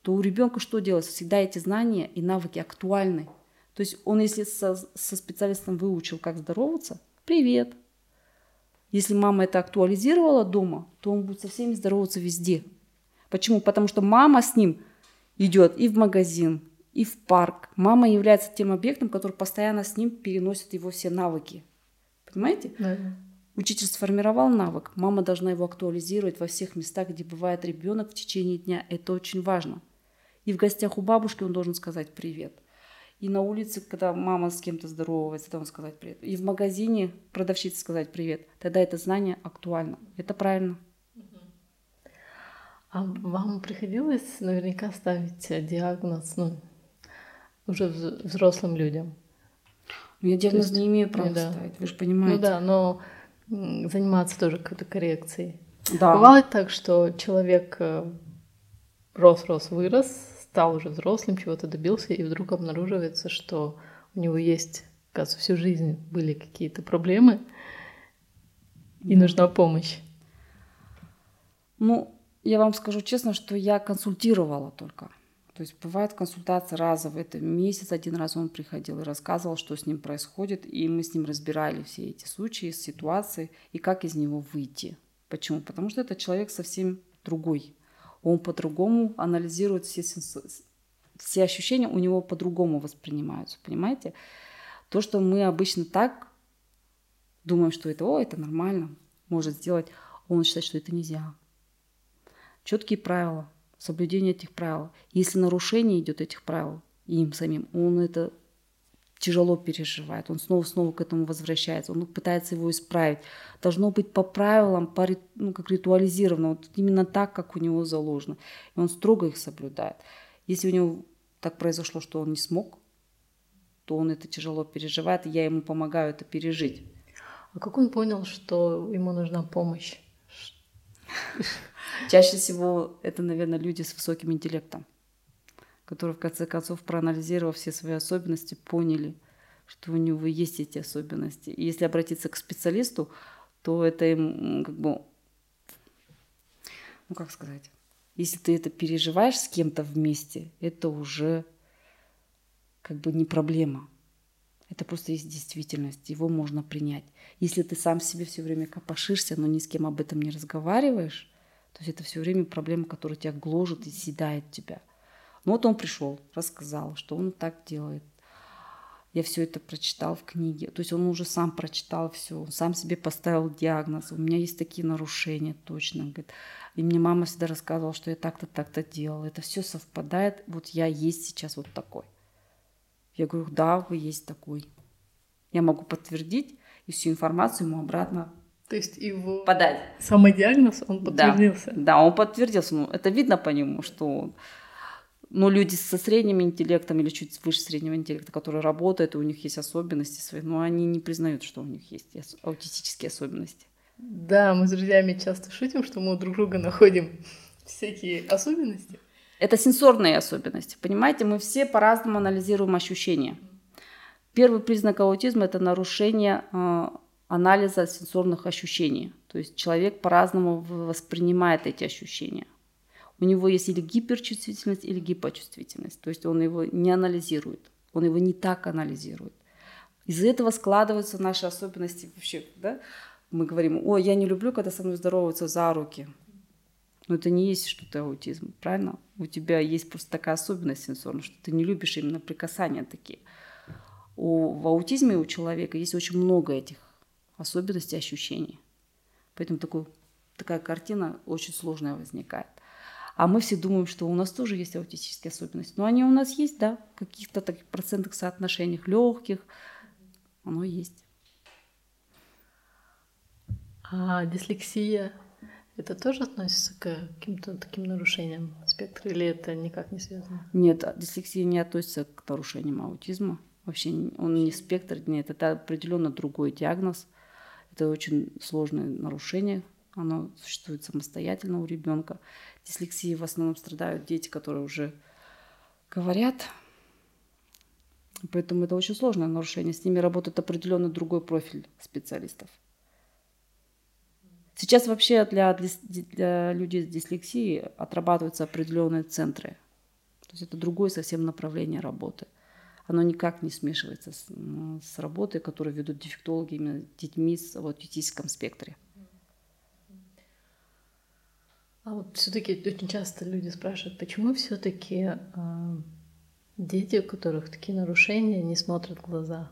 то у ребенка что делается? Всегда эти знания и навыки актуальны. То есть он, если со, со специалистом выучил, как здороваться, привет. Если мама это актуализировала дома, то он будет со всеми здороваться везде. Почему? Потому что мама с ним идет и в магазин, и в парк. Мама является тем объектом, который постоянно с ним переносит его все навыки. Понимаете? Да. Учитель сформировал навык, мама должна его актуализировать во всех местах, где бывает ребенок в течение дня. Это очень важно. И в гостях у бабушки он должен сказать привет. И на улице, когда мама с кем-то здоровается, должен сказать привет. И в магазине продавщице сказать привет. Тогда это знание актуально. Это правильно. А вам приходилось наверняка ставить диагноз, ну, уже взрослым людям. Ну, я диагноз есть, не имею права да. ставить, вы же понимаете. Ну да, но заниматься тоже какой-то коррекцией. Да. Бывает так, что человек э, рос, рос, вырос, стал уже взрослым, чего-то добился, и вдруг обнаруживается, что у него есть, кажется, всю жизнь были какие-то проблемы, и да. нужна помощь. Ну, я вам скажу честно, что я консультировала только. То есть бывает консультация разовая, это месяц один раз он приходил и рассказывал, что с ним происходит, и мы с ним разбирали все эти случаи, ситуации и как из него выйти. Почему? Потому что это человек совсем другой. Он по-другому анализирует все, все ощущения, у него по-другому воспринимаются, понимаете? То, что мы обычно так думаем, что это, о, это нормально, может сделать, он считает, что это нельзя. Четкие правила, соблюдение этих правил. Если нарушение идет этих правил им самим, он это тяжело переживает, он снова-снова к этому возвращается, он пытается его исправить. Должно быть по правилам, по, ну, как ритуализировано, вот именно так, как у него заложено. И он строго их соблюдает. Если у него так произошло, что он не смог, то он это тяжело переживает, и я ему помогаю это пережить. А как он понял, что ему нужна помощь? Чаще всего это, наверное, люди с высоким интеллектом, которые в конце концов, проанализировав все свои особенности, поняли, что у него есть эти особенности. И если обратиться к специалисту, то это им как бы, ну как сказать, если ты это переживаешь с кем-то вместе, это уже как бы не проблема. Это просто есть действительность, его можно принять. Если ты сам себе все время копошишься, но ни с кем об этом не разговариваешь, то есть это все время проблема, которая тебя гложет и съедает тебя. Ну вот он пришел, рассказал, что он так делает. Я все это прочитал в книге. То есть он уже сам прочитал все, он сам себе поставил диагноз. У меня есть такие нарушения, точно. Говорит. И мне мама всегда рассказывала, что я так-то, так-то делала. Это все совпадает. Вот я есть сейчас вот такой. Я говорю, да, вы есть такой. Я могу подтвердить и всю информацию ему обратно то есть его подать. самодиагноз, он подтвердился? Да, да он подтвердился. Ну, это видно по нему, что он но люди со средним интеллектом или чуть выше среднего интеллекта, которые работают, и у них есть особенности свои, но они не признают, что у них есть аутистические особенности. Да, мы с друзьями часто шутим, что мы у друг друга находим всякие особенности. Это сенсорные особенности. Понимаете, мы все по-разному анализируем ощущения. Первый признак аутизма – это нарушение э, анализа сенсорных ощущений. То есть человек по-разному воспринимает эти ощущения. У него есть или гиперчувствительность, или гипочувствительность. То есть он его не анализирует, он его не так анализирует. Из-за этого складываются наши особенности вообще. Да? Мы говорим, ой, я не люблю, когда со мной здороваются за руки. Но это не есть что-то аутизм, правильно? У тебя есть просто такая особенность сенсорная, что ты не любишь именно прикасания такие. У, в аутизме у человека есть очень много этих особенностей, ощущений. Поэтому такой, такая картина очень сложная возникает. А мы все думаем, что у нас тоже есть аутистические особенности. Но они у нас есть, да, в каких-то таких процентных соотношениях легких. Оно есть. А дислексия это тоже относится к каким-то таким нарушениям спектра или это никак не связано? Нет, дислексия не относится к нарушениям аутизма. Вообще он не спектр, нет, это определенно другой диагноз. Это очень сложное нарушение, оно существует самостоятельно у ребенка. Дислексии в основном страдают дети, которые уже говорят. Поэтому это очень сложное нарушение. С ними работает определенно другой профиль специалистов. Сейчас вообще для, для людей с дислексией отрабатываются определенные центры. То есть это другое совсем направление работы. Оно никак не смешивается с, с работой, которую ведут дефектологи именно детьми с в аутистическом спектре. А вот все-таки очень часто люди спрашивают, почему все-таки э, а, дети, у которых такие нарушения, не смотрят в глаза?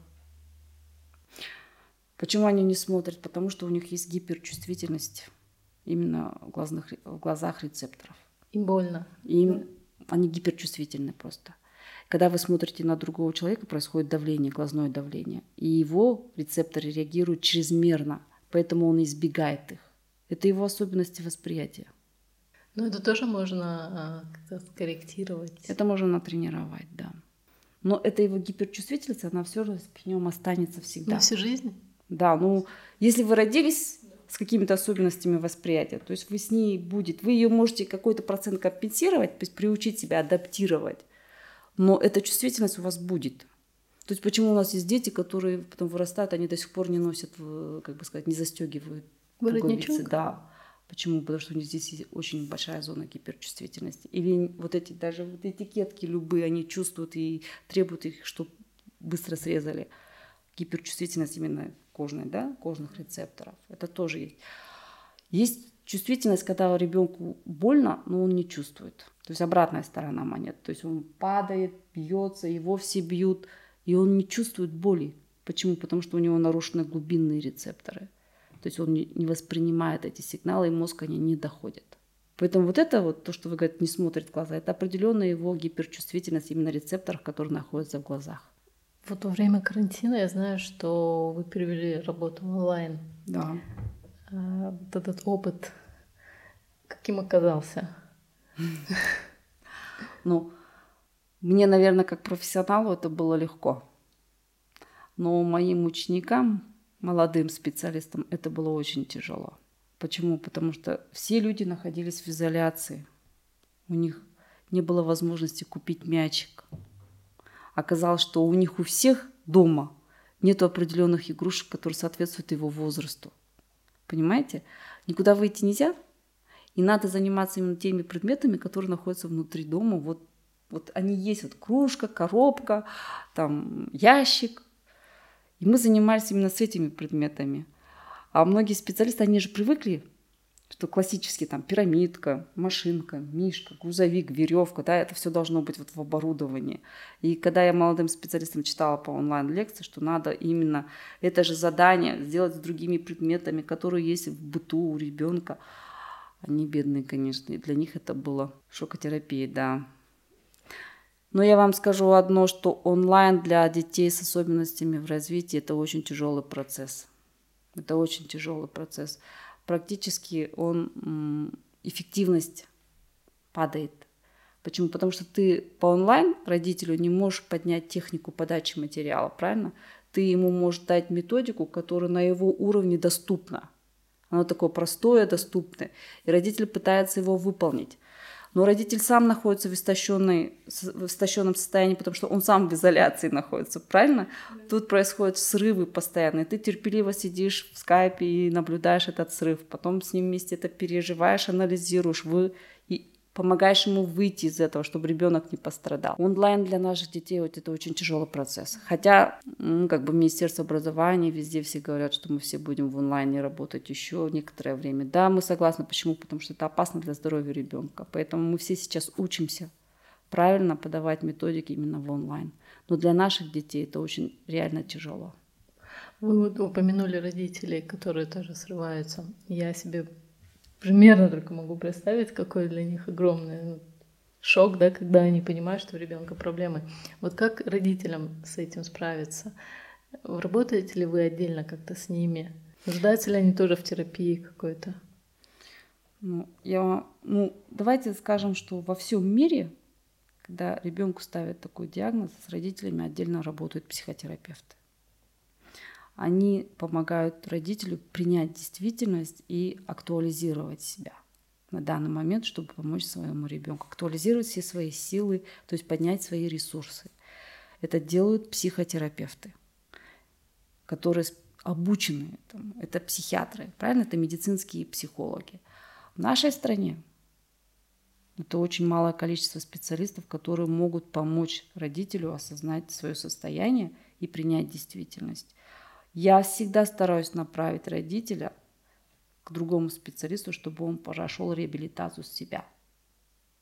Почему они не смотрят? Потому что у них есть гиперчувствительность именно в, глазных, в глазах рецепторов. Им больно. Им, они гиперчувствительны просто. Когда вы смотрите на другого человека, происходит давление, глазное давление. И его рецепторы реагируют чрезмерно, поэтому он избегает их. Это его особенности восприятия. Ну, это тоже можно а, как-то скорректировать. Это можно натренировать, да. Но это его гиперчувствительность, она все равно при нем останется всегда. На всю жизнь? Да, ну, если вы родились с какими-то особенностями восприятия, то есть вы с ней будет, вы ее можете какой-то процент компенсировать, то есть приучить себя адаптировать, но эта чувствительность у вас будет. То есть почему у нас есть дети, которые потом вырастают, они до сих пор не носят, как бы сказать, не застегивают пуговицы, да. Почему? Потому что у них здесь есть очень большая зона гиперчувствительности. Или вот эти даже вот этикетки любые, они чувствуют и требуют их, чтобы быстро срезали. Гиперчувствительность именно кожной, да, кожных рецепторов. Это тоже есть. Есть чувствительность, когда ребенку больно, но он не чувствует. То есть обратная сторона монет. То есть он падает, бьется, его все бьют, и он не чувствует боли. Почему? Потому что у него нарушены глубинные рецепторы. То есть он не воспринимает эти сигналы, и мозг они не доходят. Поэтому вот это вот, то, что вы говорите, не смотрит в глаза, это определенная его гиперчувствительность именно рецепторов, которые находятся в глазах. Вот во время карантина я знаю, что вы перевели работу онлайн. Да. А, вот этот опыт, каким оказался? Ну, мне, наверное, как профессионалу это было легко. Но моим ученикам молодым специалистам это было очень тяжело. Почему? Потому что все люди находились в изоляции. У них не было возможности купить мячик. Оказалось, что у них у всех дома нет определенных игрушек, которые соответствуют его возрасту. Понимаете? Никуда выйти нельзя, и надо заниматься именно теми предметами, которые находятся внутри дома, вот Вот они есть, вот кружка, коробка, там ящик. И мы занимались именно с этими предметами. А многие специалисты, они же привыкли что классические там пирамидка, машинка, мишка, грузовик, веревка, да, это все должно быть вот в оборудовании. И когда я молодым специалистам читала по онлайн-лекции, что надо именно это же задание сделать с другими предметами, которые есть в быту у ребенка, они бедные, конечно, и для них это было шокотерапия, да. Но я вам скажу одно, что онлайн для детей с особенностями в развитии это очень тяжелый процесс. Это очень тяжелый процесс практически он эффективность падает. Почему? Потому что ты по онлайн родителю не можешь поднять технику подачи материала, правильно? Ты ему можешь дать методику, которая на его уровне доступна. Оно такое простое, доступное. И родитель пытается его выполнить. Но родитель сам находится в, истощенной, в истощенном состоянии, потому что он сам в изоляции находится, правильно? Да. Тут происходят срывы постоянные. Ты терпеливо сидишь в скайпе и наблюдаешь этот срыв. Потом с ним вместе это переживаешь, анализируешь. Вы помогаешь ему выйти из этого, чтобы ребенок не пострадал. Онлайн для наших детей вот это очень тяжелый процесс. Хотя, как бы Министерство образования, везде все говорят, что мы все будем в онлайне работать еще некоторое время. Да, мы согласны. Почему? Потому что это опасно для здоровья ребенка. Поэтому мы все сейчас учимся правильно подавать методики именно в онлайн. Но для наших детей это очень реально тяжело. Вы вот упомянули родителей, которые тоже срываются. Я себе примерно только могу представить, какой для них огромный ну, шок, да, когда они понимают, что у ребенка проблемы. Вот как родителям с этим справиться? Работаете ли вы отдельно как-то с ними? Нуждаются ли они тоже в терапии какой-то? Ну, я, ну, давайте скажем, что во всем мире, когда ребенку ставят такой диагноз, с родителями отдельно работают психотерапевты они помогают родителю принять действительность и актуализировать себя на данный момент, чтобы помочь своему ребенку, актуализировать все свои силы, то есть поднять свои ресурсы. Это делают психотерапевты, которые обучены этому. Это психиатры, правильно? Это медицинские психологи. В нашей стране это очень малое количество специалистов, которые могут помочь родителю осознать свое состояние и принять действительность. Я всегда стараюсь направить родителя к другому специалисту, чтобы он прошел реабилитацию себя,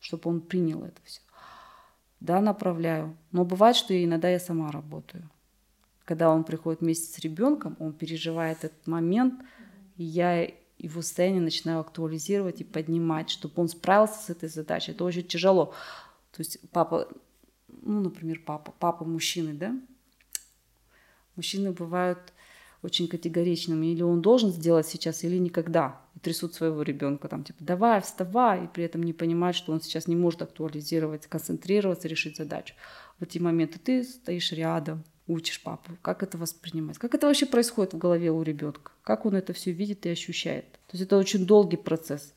чтобы он принял это все. Да, направляю. Но бывает, что иногда я сама работаю. Когда он приходит вместе с ребенком, он переживает этот момент, и я его состояние начинаю актуализировать и поднимать, чтобы он справился с этой задачей. Это очень тяжело. То есть папа, ну, например, папа, папа мужчины, да? Мужчины бывают очень категоричным, или он должен сделать сейчас, или никогда. И трясут своего ребенка, там, типа, давай, вставай, и при этом не понимают, что он сейчас не может актуализировать, концентрироваться, решить задачу. В эти моменты ты стоишь рядом, учишь папу, как это воспринимать, как это вообще происходит в голове у ребенка, как он это все видит и ощущает. То есть это очень долгий процесс.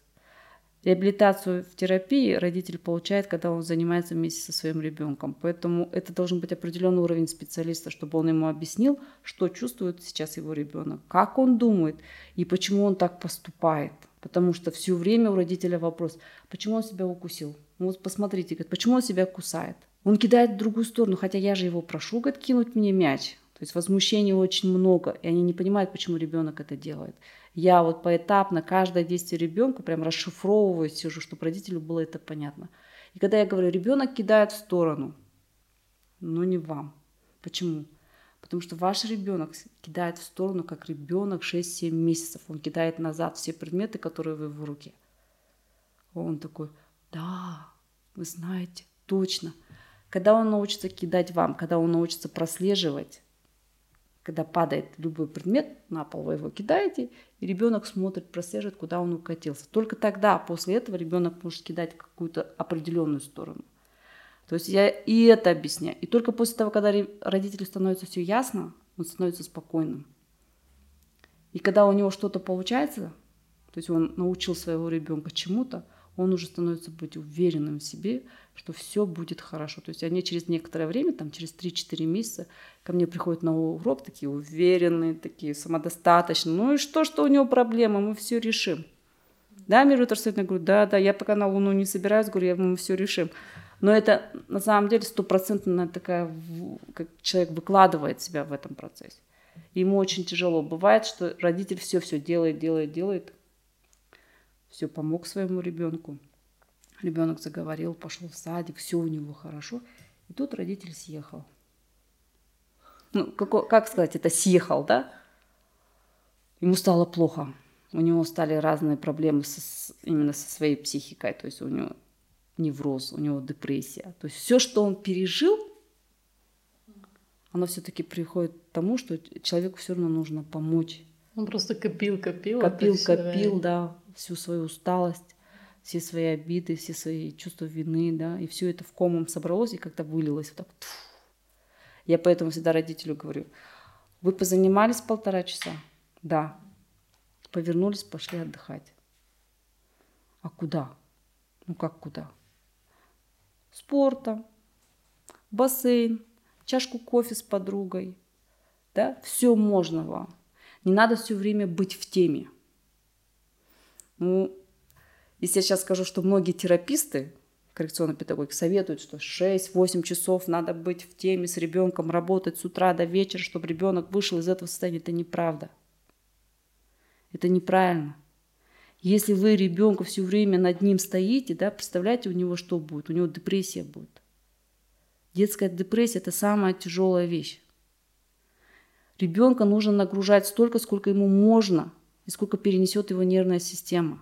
Реабилитацию в терапии родитель получает, когда он занимается вместе со своим ребенком. Поэтому это должен быть определенный уровень специалиста, чтобы он ему объяснил, что чувствует сейчас его ребенок, как он думает и почему он так поступает. Потому что все время у родителя вопрос, почему он себя укусил? Ну вот посмотрите, говорит, почему он себя кусает? Он кидает в другую сторону, хотя я же его прошу, говорит, кинуть мне мяч. То есть возмущения очень много, и они не понимают, почему ребенок это делает. Я вот поэтапно каждое действие ребенка прям расшифровываю, сижу, чтобы родителю было это понятно. И когда я говорю, ребенок кидает в сторону, но не вам. Почему? Потому что ваш ребенок кидает в сторону, как ребенок 6-7 месяцев. Он кидает назад все предметы, которые вы в руке. Он такой, да, вы знаете, точно. Когда он научится кидать вам, когда он научится прослеживать, когда падает любой предмет на пол, вы его кидаете, и ребенок смотрит, прослеживает, куда он укатился. Только тогда, после этого, ребенок может кидать в какую-то определенную сторону. То есть я и это объясняю. И только после того, когда родителю становится все ясно, он становится спокойным. И когда у него что-то получается, то есть он научил своего ребенка чему-то, он уже становится быть уверенным в себе, что все будет хорошо. То есть они через некоторое время, там через 3-4 месяца, ко мне приходят на урок такие уверенные, такие самодостаточные. Ну и что, что у него проблема, мы все решим. Да, Миру Тарсетовна говорю, да, да, я пока на Луну не собираюсь, говорю, я, мы все решим. Но это на самом деле стопроцентная такая, как человек выкладывает себя в этом процессе. Ему очень тяжело. Бывает, что родитель все-все делает, делает, делает. Все, помог своему ребенку. Ребенок заговорил, пошел в садик, все у него хорошо. И тут родитель съехал. Ну, как, как сказать, это съехал, да? Ему стало плохо. У него стали разные проблемы со, именно со своей психикой. То есть у него невроз, у него депрессия. То есть все, что он пережил, оно все-таки приходит к тому, что человеку все равно нужно помочь. Он просто копил, копил. Копил, копил, да, всю свою усталость, все свои обиды, все свои чувства вины, да, и все это в комом собралось и как-то вылилось вот так. Тьфу. Я поэтому всегда родителю говорю, вы позанимались полтора часа? Да. Повернулись, пошли отдыхать. А куда? Ну как куда? Спортом, бассейн, чашку кофе с подругой. Да? Все можно вам. Не надо все время быть в теме. Ну, если я сейчас скажу, что многие тераписты коррекционной педагогики советуют, что 6-8 часов надо быть в теме с ребенком, работать с утра до вечера, чтобы ребенок вышел из этого состояния, это неправда. Это неправильно. Если вы ребенка все время над ним стоите, да, представляете, у него что будет? У него депрессия будет. Детская депрессия – это самая тяжелая вещь. Ребенка нужно нагружать столько, сколько ему можно и сколько перенесет его нервная система.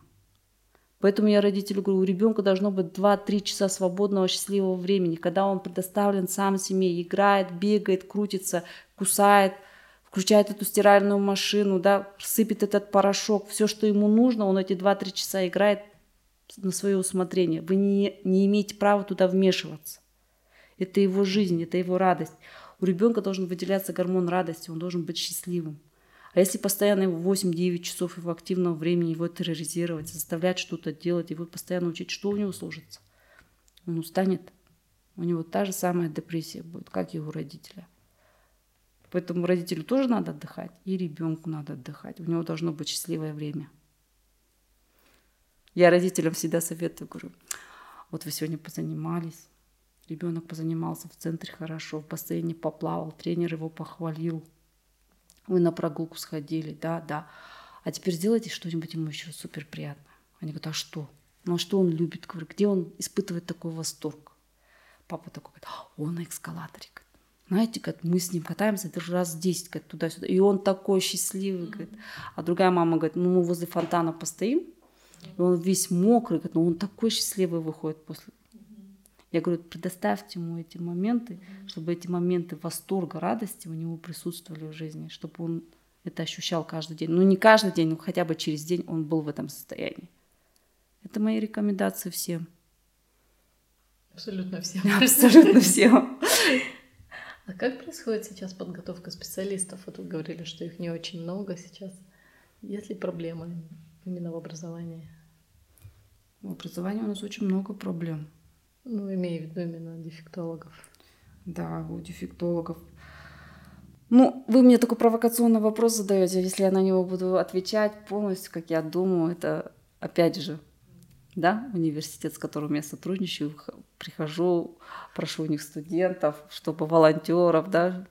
Поэтому я родителю говорю, у ребенка должно быть 2-3 часа свободного счастливого времени, когда он предоставлен сам себе, играет, бегает, крутится, кусает, включает эту стиральную машину, да, сыпет этот порошок, все, что ему нужно, он эти 2-3 часа играет на свое усмотрение. Вы не, не имеете права туда вмешиваться. Это его жизнь, это его радость. У ребенка должен выделяться гормон радости, он должен быть счастливым. А если постоянно его 8-9 часов его активного времени его терроризировать, заставлять что-то делать, его постоянно учить, что у него служится, он устанет. У него та же самая депрессия будет, как и у родителя. Поэтому родителю тоже надо отдыхать, и ребенку надо отдыхать. У него должно быть счастливое время. Я родителям всегда советую, говорю, вот вы сегодня позанимались, Ребенок позанимался в центре хорошо, в бассейне поплавал, тренер его похвалил. Вы на прогулку сходили, да, да. А теперь сделайте что-нибудь ему еще супер приятно. Они говорят, а что? Ну а что он любит? Говорю, где он испытывает такой восторг? Папа такой говорит, «А, он на эскалаторе. Знаете, как мы с ним катаемся даже раз 10 говорит, туда-сюда. И он такой счастливый. Говорит. А другая мама говорит, ну мы возле фонтана постоим, и он весь мокрый, говорит, но он такой счастливый выходит после я говорю, предоставьте ему эти моменты, чтобы эти моменты восторга, радости у него присутствовали в жизни, чтобы он это ощущал каждый день. Ну, не каждый день, но хотя бы через день он был в этом состоянии. Это мои рекомендации всем. Абсолютно всем. <laughs> Абсолютно всем. А как происходит сейчас подготовка специалистов? Вот вы говорили, что их не очень много сейчас. Есть ли проблемы именно в образовании? В образовании у нас очень много проблем. Ну, имею в виду именно дефектологов. Да, у дефектологов. Ну, вы мне такой провокационный вопрос задаете, если я на него буду отвечать полностью, как я думаю, это опять же, да, университет, с которым я сотрудничаю, прихожу, прошу у них студентов, чтобы волонтеров, да,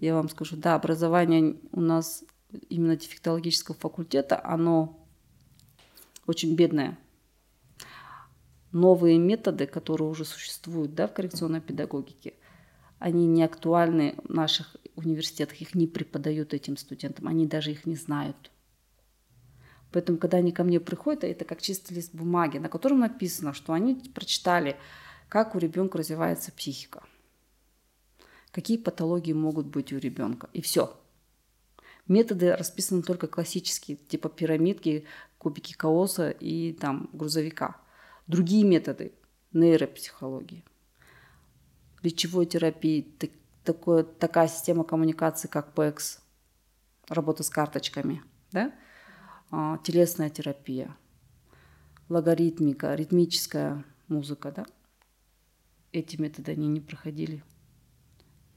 я вам скажу, да, образование у нас именно дефектологического факультета, оно очень бедное новые методы, которые уже существуют да, в коррекционной педагогике, они не актуальны в наших университетах, их не преподают этим студентам, они даже их не знают. Поэтому, когда они ко мне приходят, это как чистый лист бумаги, на котором написано, что они прочитали, как у ребенка развивается психика, какие патологии могут быть у ребенка, и все. Методы расписаны только классические, типа пирамидки, кубики Каоса и там грузовика – другие методы нейропсихологии, речевой терапии, такое, такая система коммуникации, как ПЭКС, работа с карточками, да? а, телесная терапия, логаритмика, ритмическая музыка. Да? Эти методы они не проходили.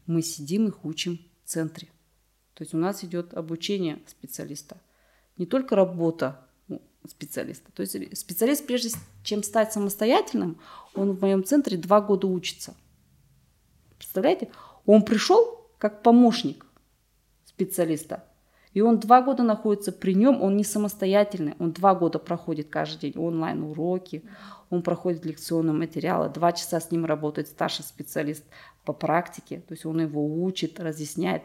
Мы сидим их учим в центре. То есть у нас идет обучение специалиста. Не только работа специалиста. То есть специалист, прежде чем стать самостоятельным, Он в моем центре два года учится. Представляете? Он пришел как помощник специалиста. И он два года находится при нем, он не самостоятельный, он два года проходит каждый день онлайн-уроки, он проходит лекционные материалы, два часа с ним работает старший специалист по практике, то есть он его учит, разъясняет.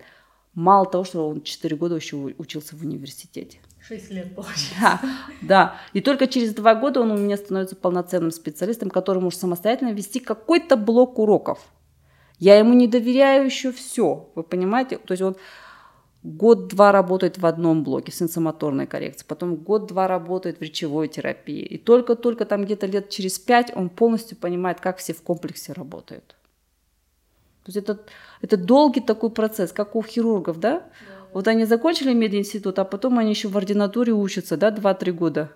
Мало того, что он четыре года еще учился в университете. Шесть лет, получается. Да, да. И только через два года он у меня становится полноценным специалистом, который может самостоятельно вести какой-то блок уроков. Я ему не доверяю еще все, вы понимаете? То есть он год-два работает в одном блоке сенсомоторной коррекции, потом год-два работает в речевой терапии. И только-только там где-то лет через пять он полностью понимает, как все в комплексе работают. То есть это, это долгий такой процесс, как у хирургов, да? да. Вот они закончили мединститут, а потом они еще в ординатуре учатся, да, 2-3 года.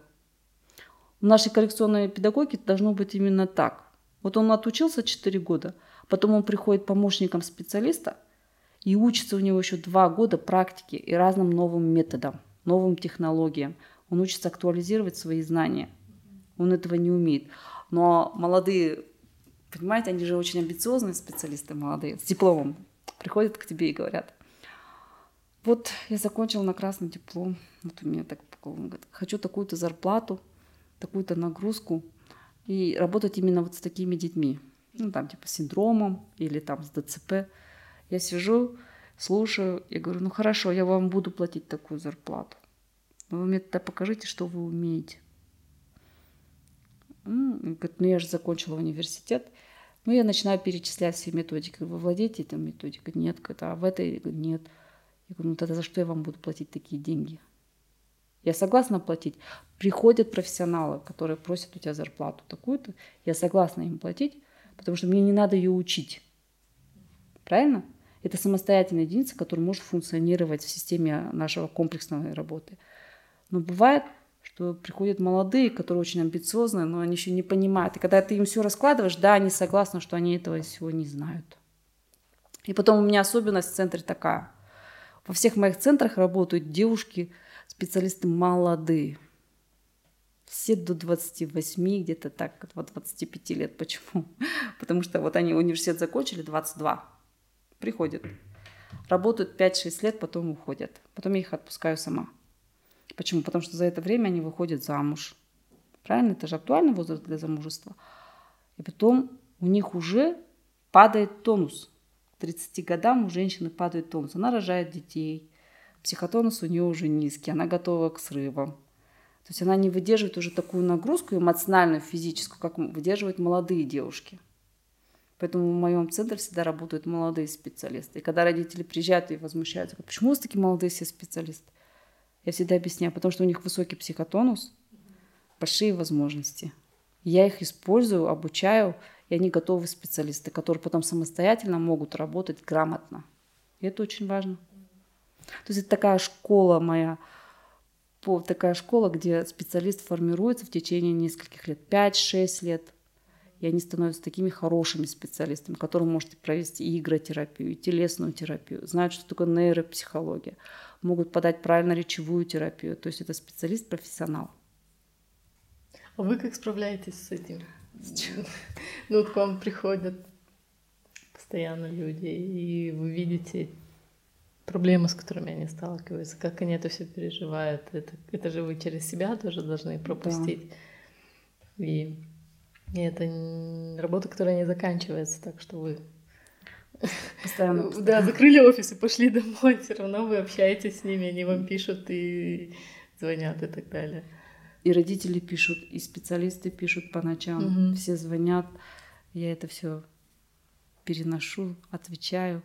В нашей коррекционной педагогике должно быть именно так. Вот он отучился 4 года, потом он приходит помощником специалиста и учится у него еще 2 года практики и разным новым методам, новым технологиям. Он учится актуализировать свои знания. Он этого не умеет. Но молодые Понимаете, они же очень амбициозные специалисты молодые, с дипломом. Приходят к тебе и говорят, вот я закончил на красный диплом, вот у меня так, говорит, хочу такую-то зарплату, такую-то нагрузку и работать именно вот с такими детьми, ну там типа с синдромом или там с ДЦП. Я сижу, слушаю и говорю, ну хорошо, я вам буду платить такую зарплату. Но вы мне тогда покажите, что вы умеете. Ну, говорит, ну я же закончила университет. Ну, я начинаю перечислять все методики. Вы владеете этой методикой? Нет. А в этой? Нет. Я говорю, ну тогда за что я вам буду платить такие деньги? Я согласна платить. Приходят профессионалы, которые просят у тебя зарплату такую-то. Я согласна им платить, потому что мне не надо ее учить. Правильно? Это самостоятельная единица, которая может функционировать в системе нашего комплексной работы. Но бывает, что приходят молодые, которые очень амбициозные, но они еще не понимают. И когда ты им все раскладываешь, да, они согласны, что они этого всего не знают. И потом у меня особенность в центре такая. Во всех моих центрах работают девушки, специалисты молодые. Все до 28, где-то так, до 25 лет. Почему? <laughs> Потому что вот они университет закончили, 22, приходят, работают 5-6 лет, потом уходят. Потом я их отпускаю сама. Почему? Потому что за это время они выходят замуж. Правильно? Это же актуальный возраст для замужества. И потом у них уже падает тонус. К 30 годам у женщины падает тонус. Она рожает детей. Психотонус у нее уже низкий. Она готова к срывам. То есть она не выдерживает уже такую нагрузку эмоциональную, физическую, как выдерживают молодые девушки. Поэтому в моем центре всегда работают молодые специалисты. И когда родители приезжают и возмущаются, почему у вас такие молодые все специалисты? Я всегда объясняю, потому что у них высокий психотонус, большие возможности. Я их использую, обучаю, и они готовы специалисты, которые потом самостоятельно могут работать грамотно. И это очень важно. То есть это такая школа моя, такая школа, где специалист формируется в течение нескольких лет, 5-6 лет. И они становятся такими хорошими специалистами, которые можете провести и игротерапию, и телесную терапию, знают, что такое нейропсихология могут подать правильно речевую терапию. То есть это специалист-профессионал. А вы как справляетесь с этим? <laughs> Ну, к вам приходят постоянно люди, и вы видите проблемы, с которыми они сталкиваются, как они это все переживают. Это, это же вы через себя тоже должны пропустить. Да. И, и это работа, которая не заканчивается, так что вы Постоянно, <laughs> постоянно. Да, закрыли офис и пошли <laughs> домой, все равно вы общаетесь с ними, они вам пишут и звонят и так далее. И родители пишут, и специалисты пишут по ночам, угу. все звонят. Я это все переношу, отвечаю.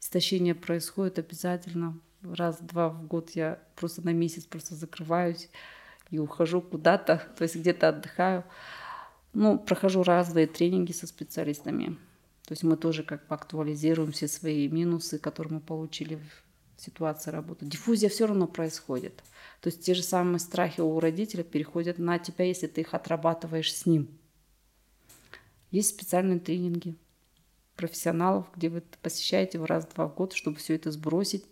Истощение происходит обязательно. Раз-два в год я просто на месяц просто закрываюсь и ухожу куда-то, <laughs> то есть где-то отдыхаю. Ну, прохожу разные тренинги со специалистами. То есть мы тоже как бы актуализируем все свои минусы, которые мы получили в ситуации работы. Диффузия все равно происходит. То есть те же самые страхи у родителя переходят на тебя, если ты их отрабатываешь с ним. Есть специальные тренинги профессионалов, где вы посещаете в раз-два в год, чтобы все это сбросить,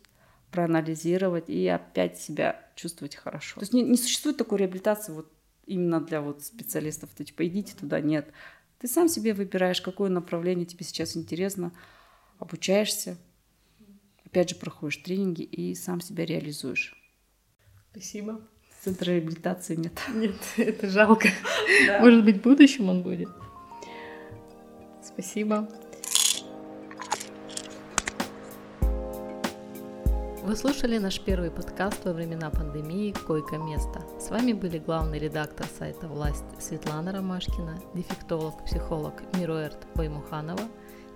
проанализировать и опять себя чувствовать хорошо. То есть не, не существует такой реабилитации вот именно для вот специалистов, то типа идите туда, нет Ты сам себе выбираешь, какое направление тебе сейчас интересно, обучаешься, опять же проходишь тренинги и сам себя реализуешь. Спасибо. Центра реабилитации нет. Нет, <laughs> это жалко. Да. Может быть, в будущем он будет. Спасибо. Вы слушали наш первый подкаст во времена пандемии «Койко-место». С вами были главный редактор сайта «Власть» Светлана Ромашкина, дефектолог, психолог Мируэрт Баймуханова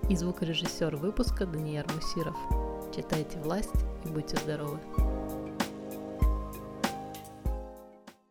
и звукорежиссер выпуска Даниил Мусиров. Читайте «Власть» и будьте здоровы!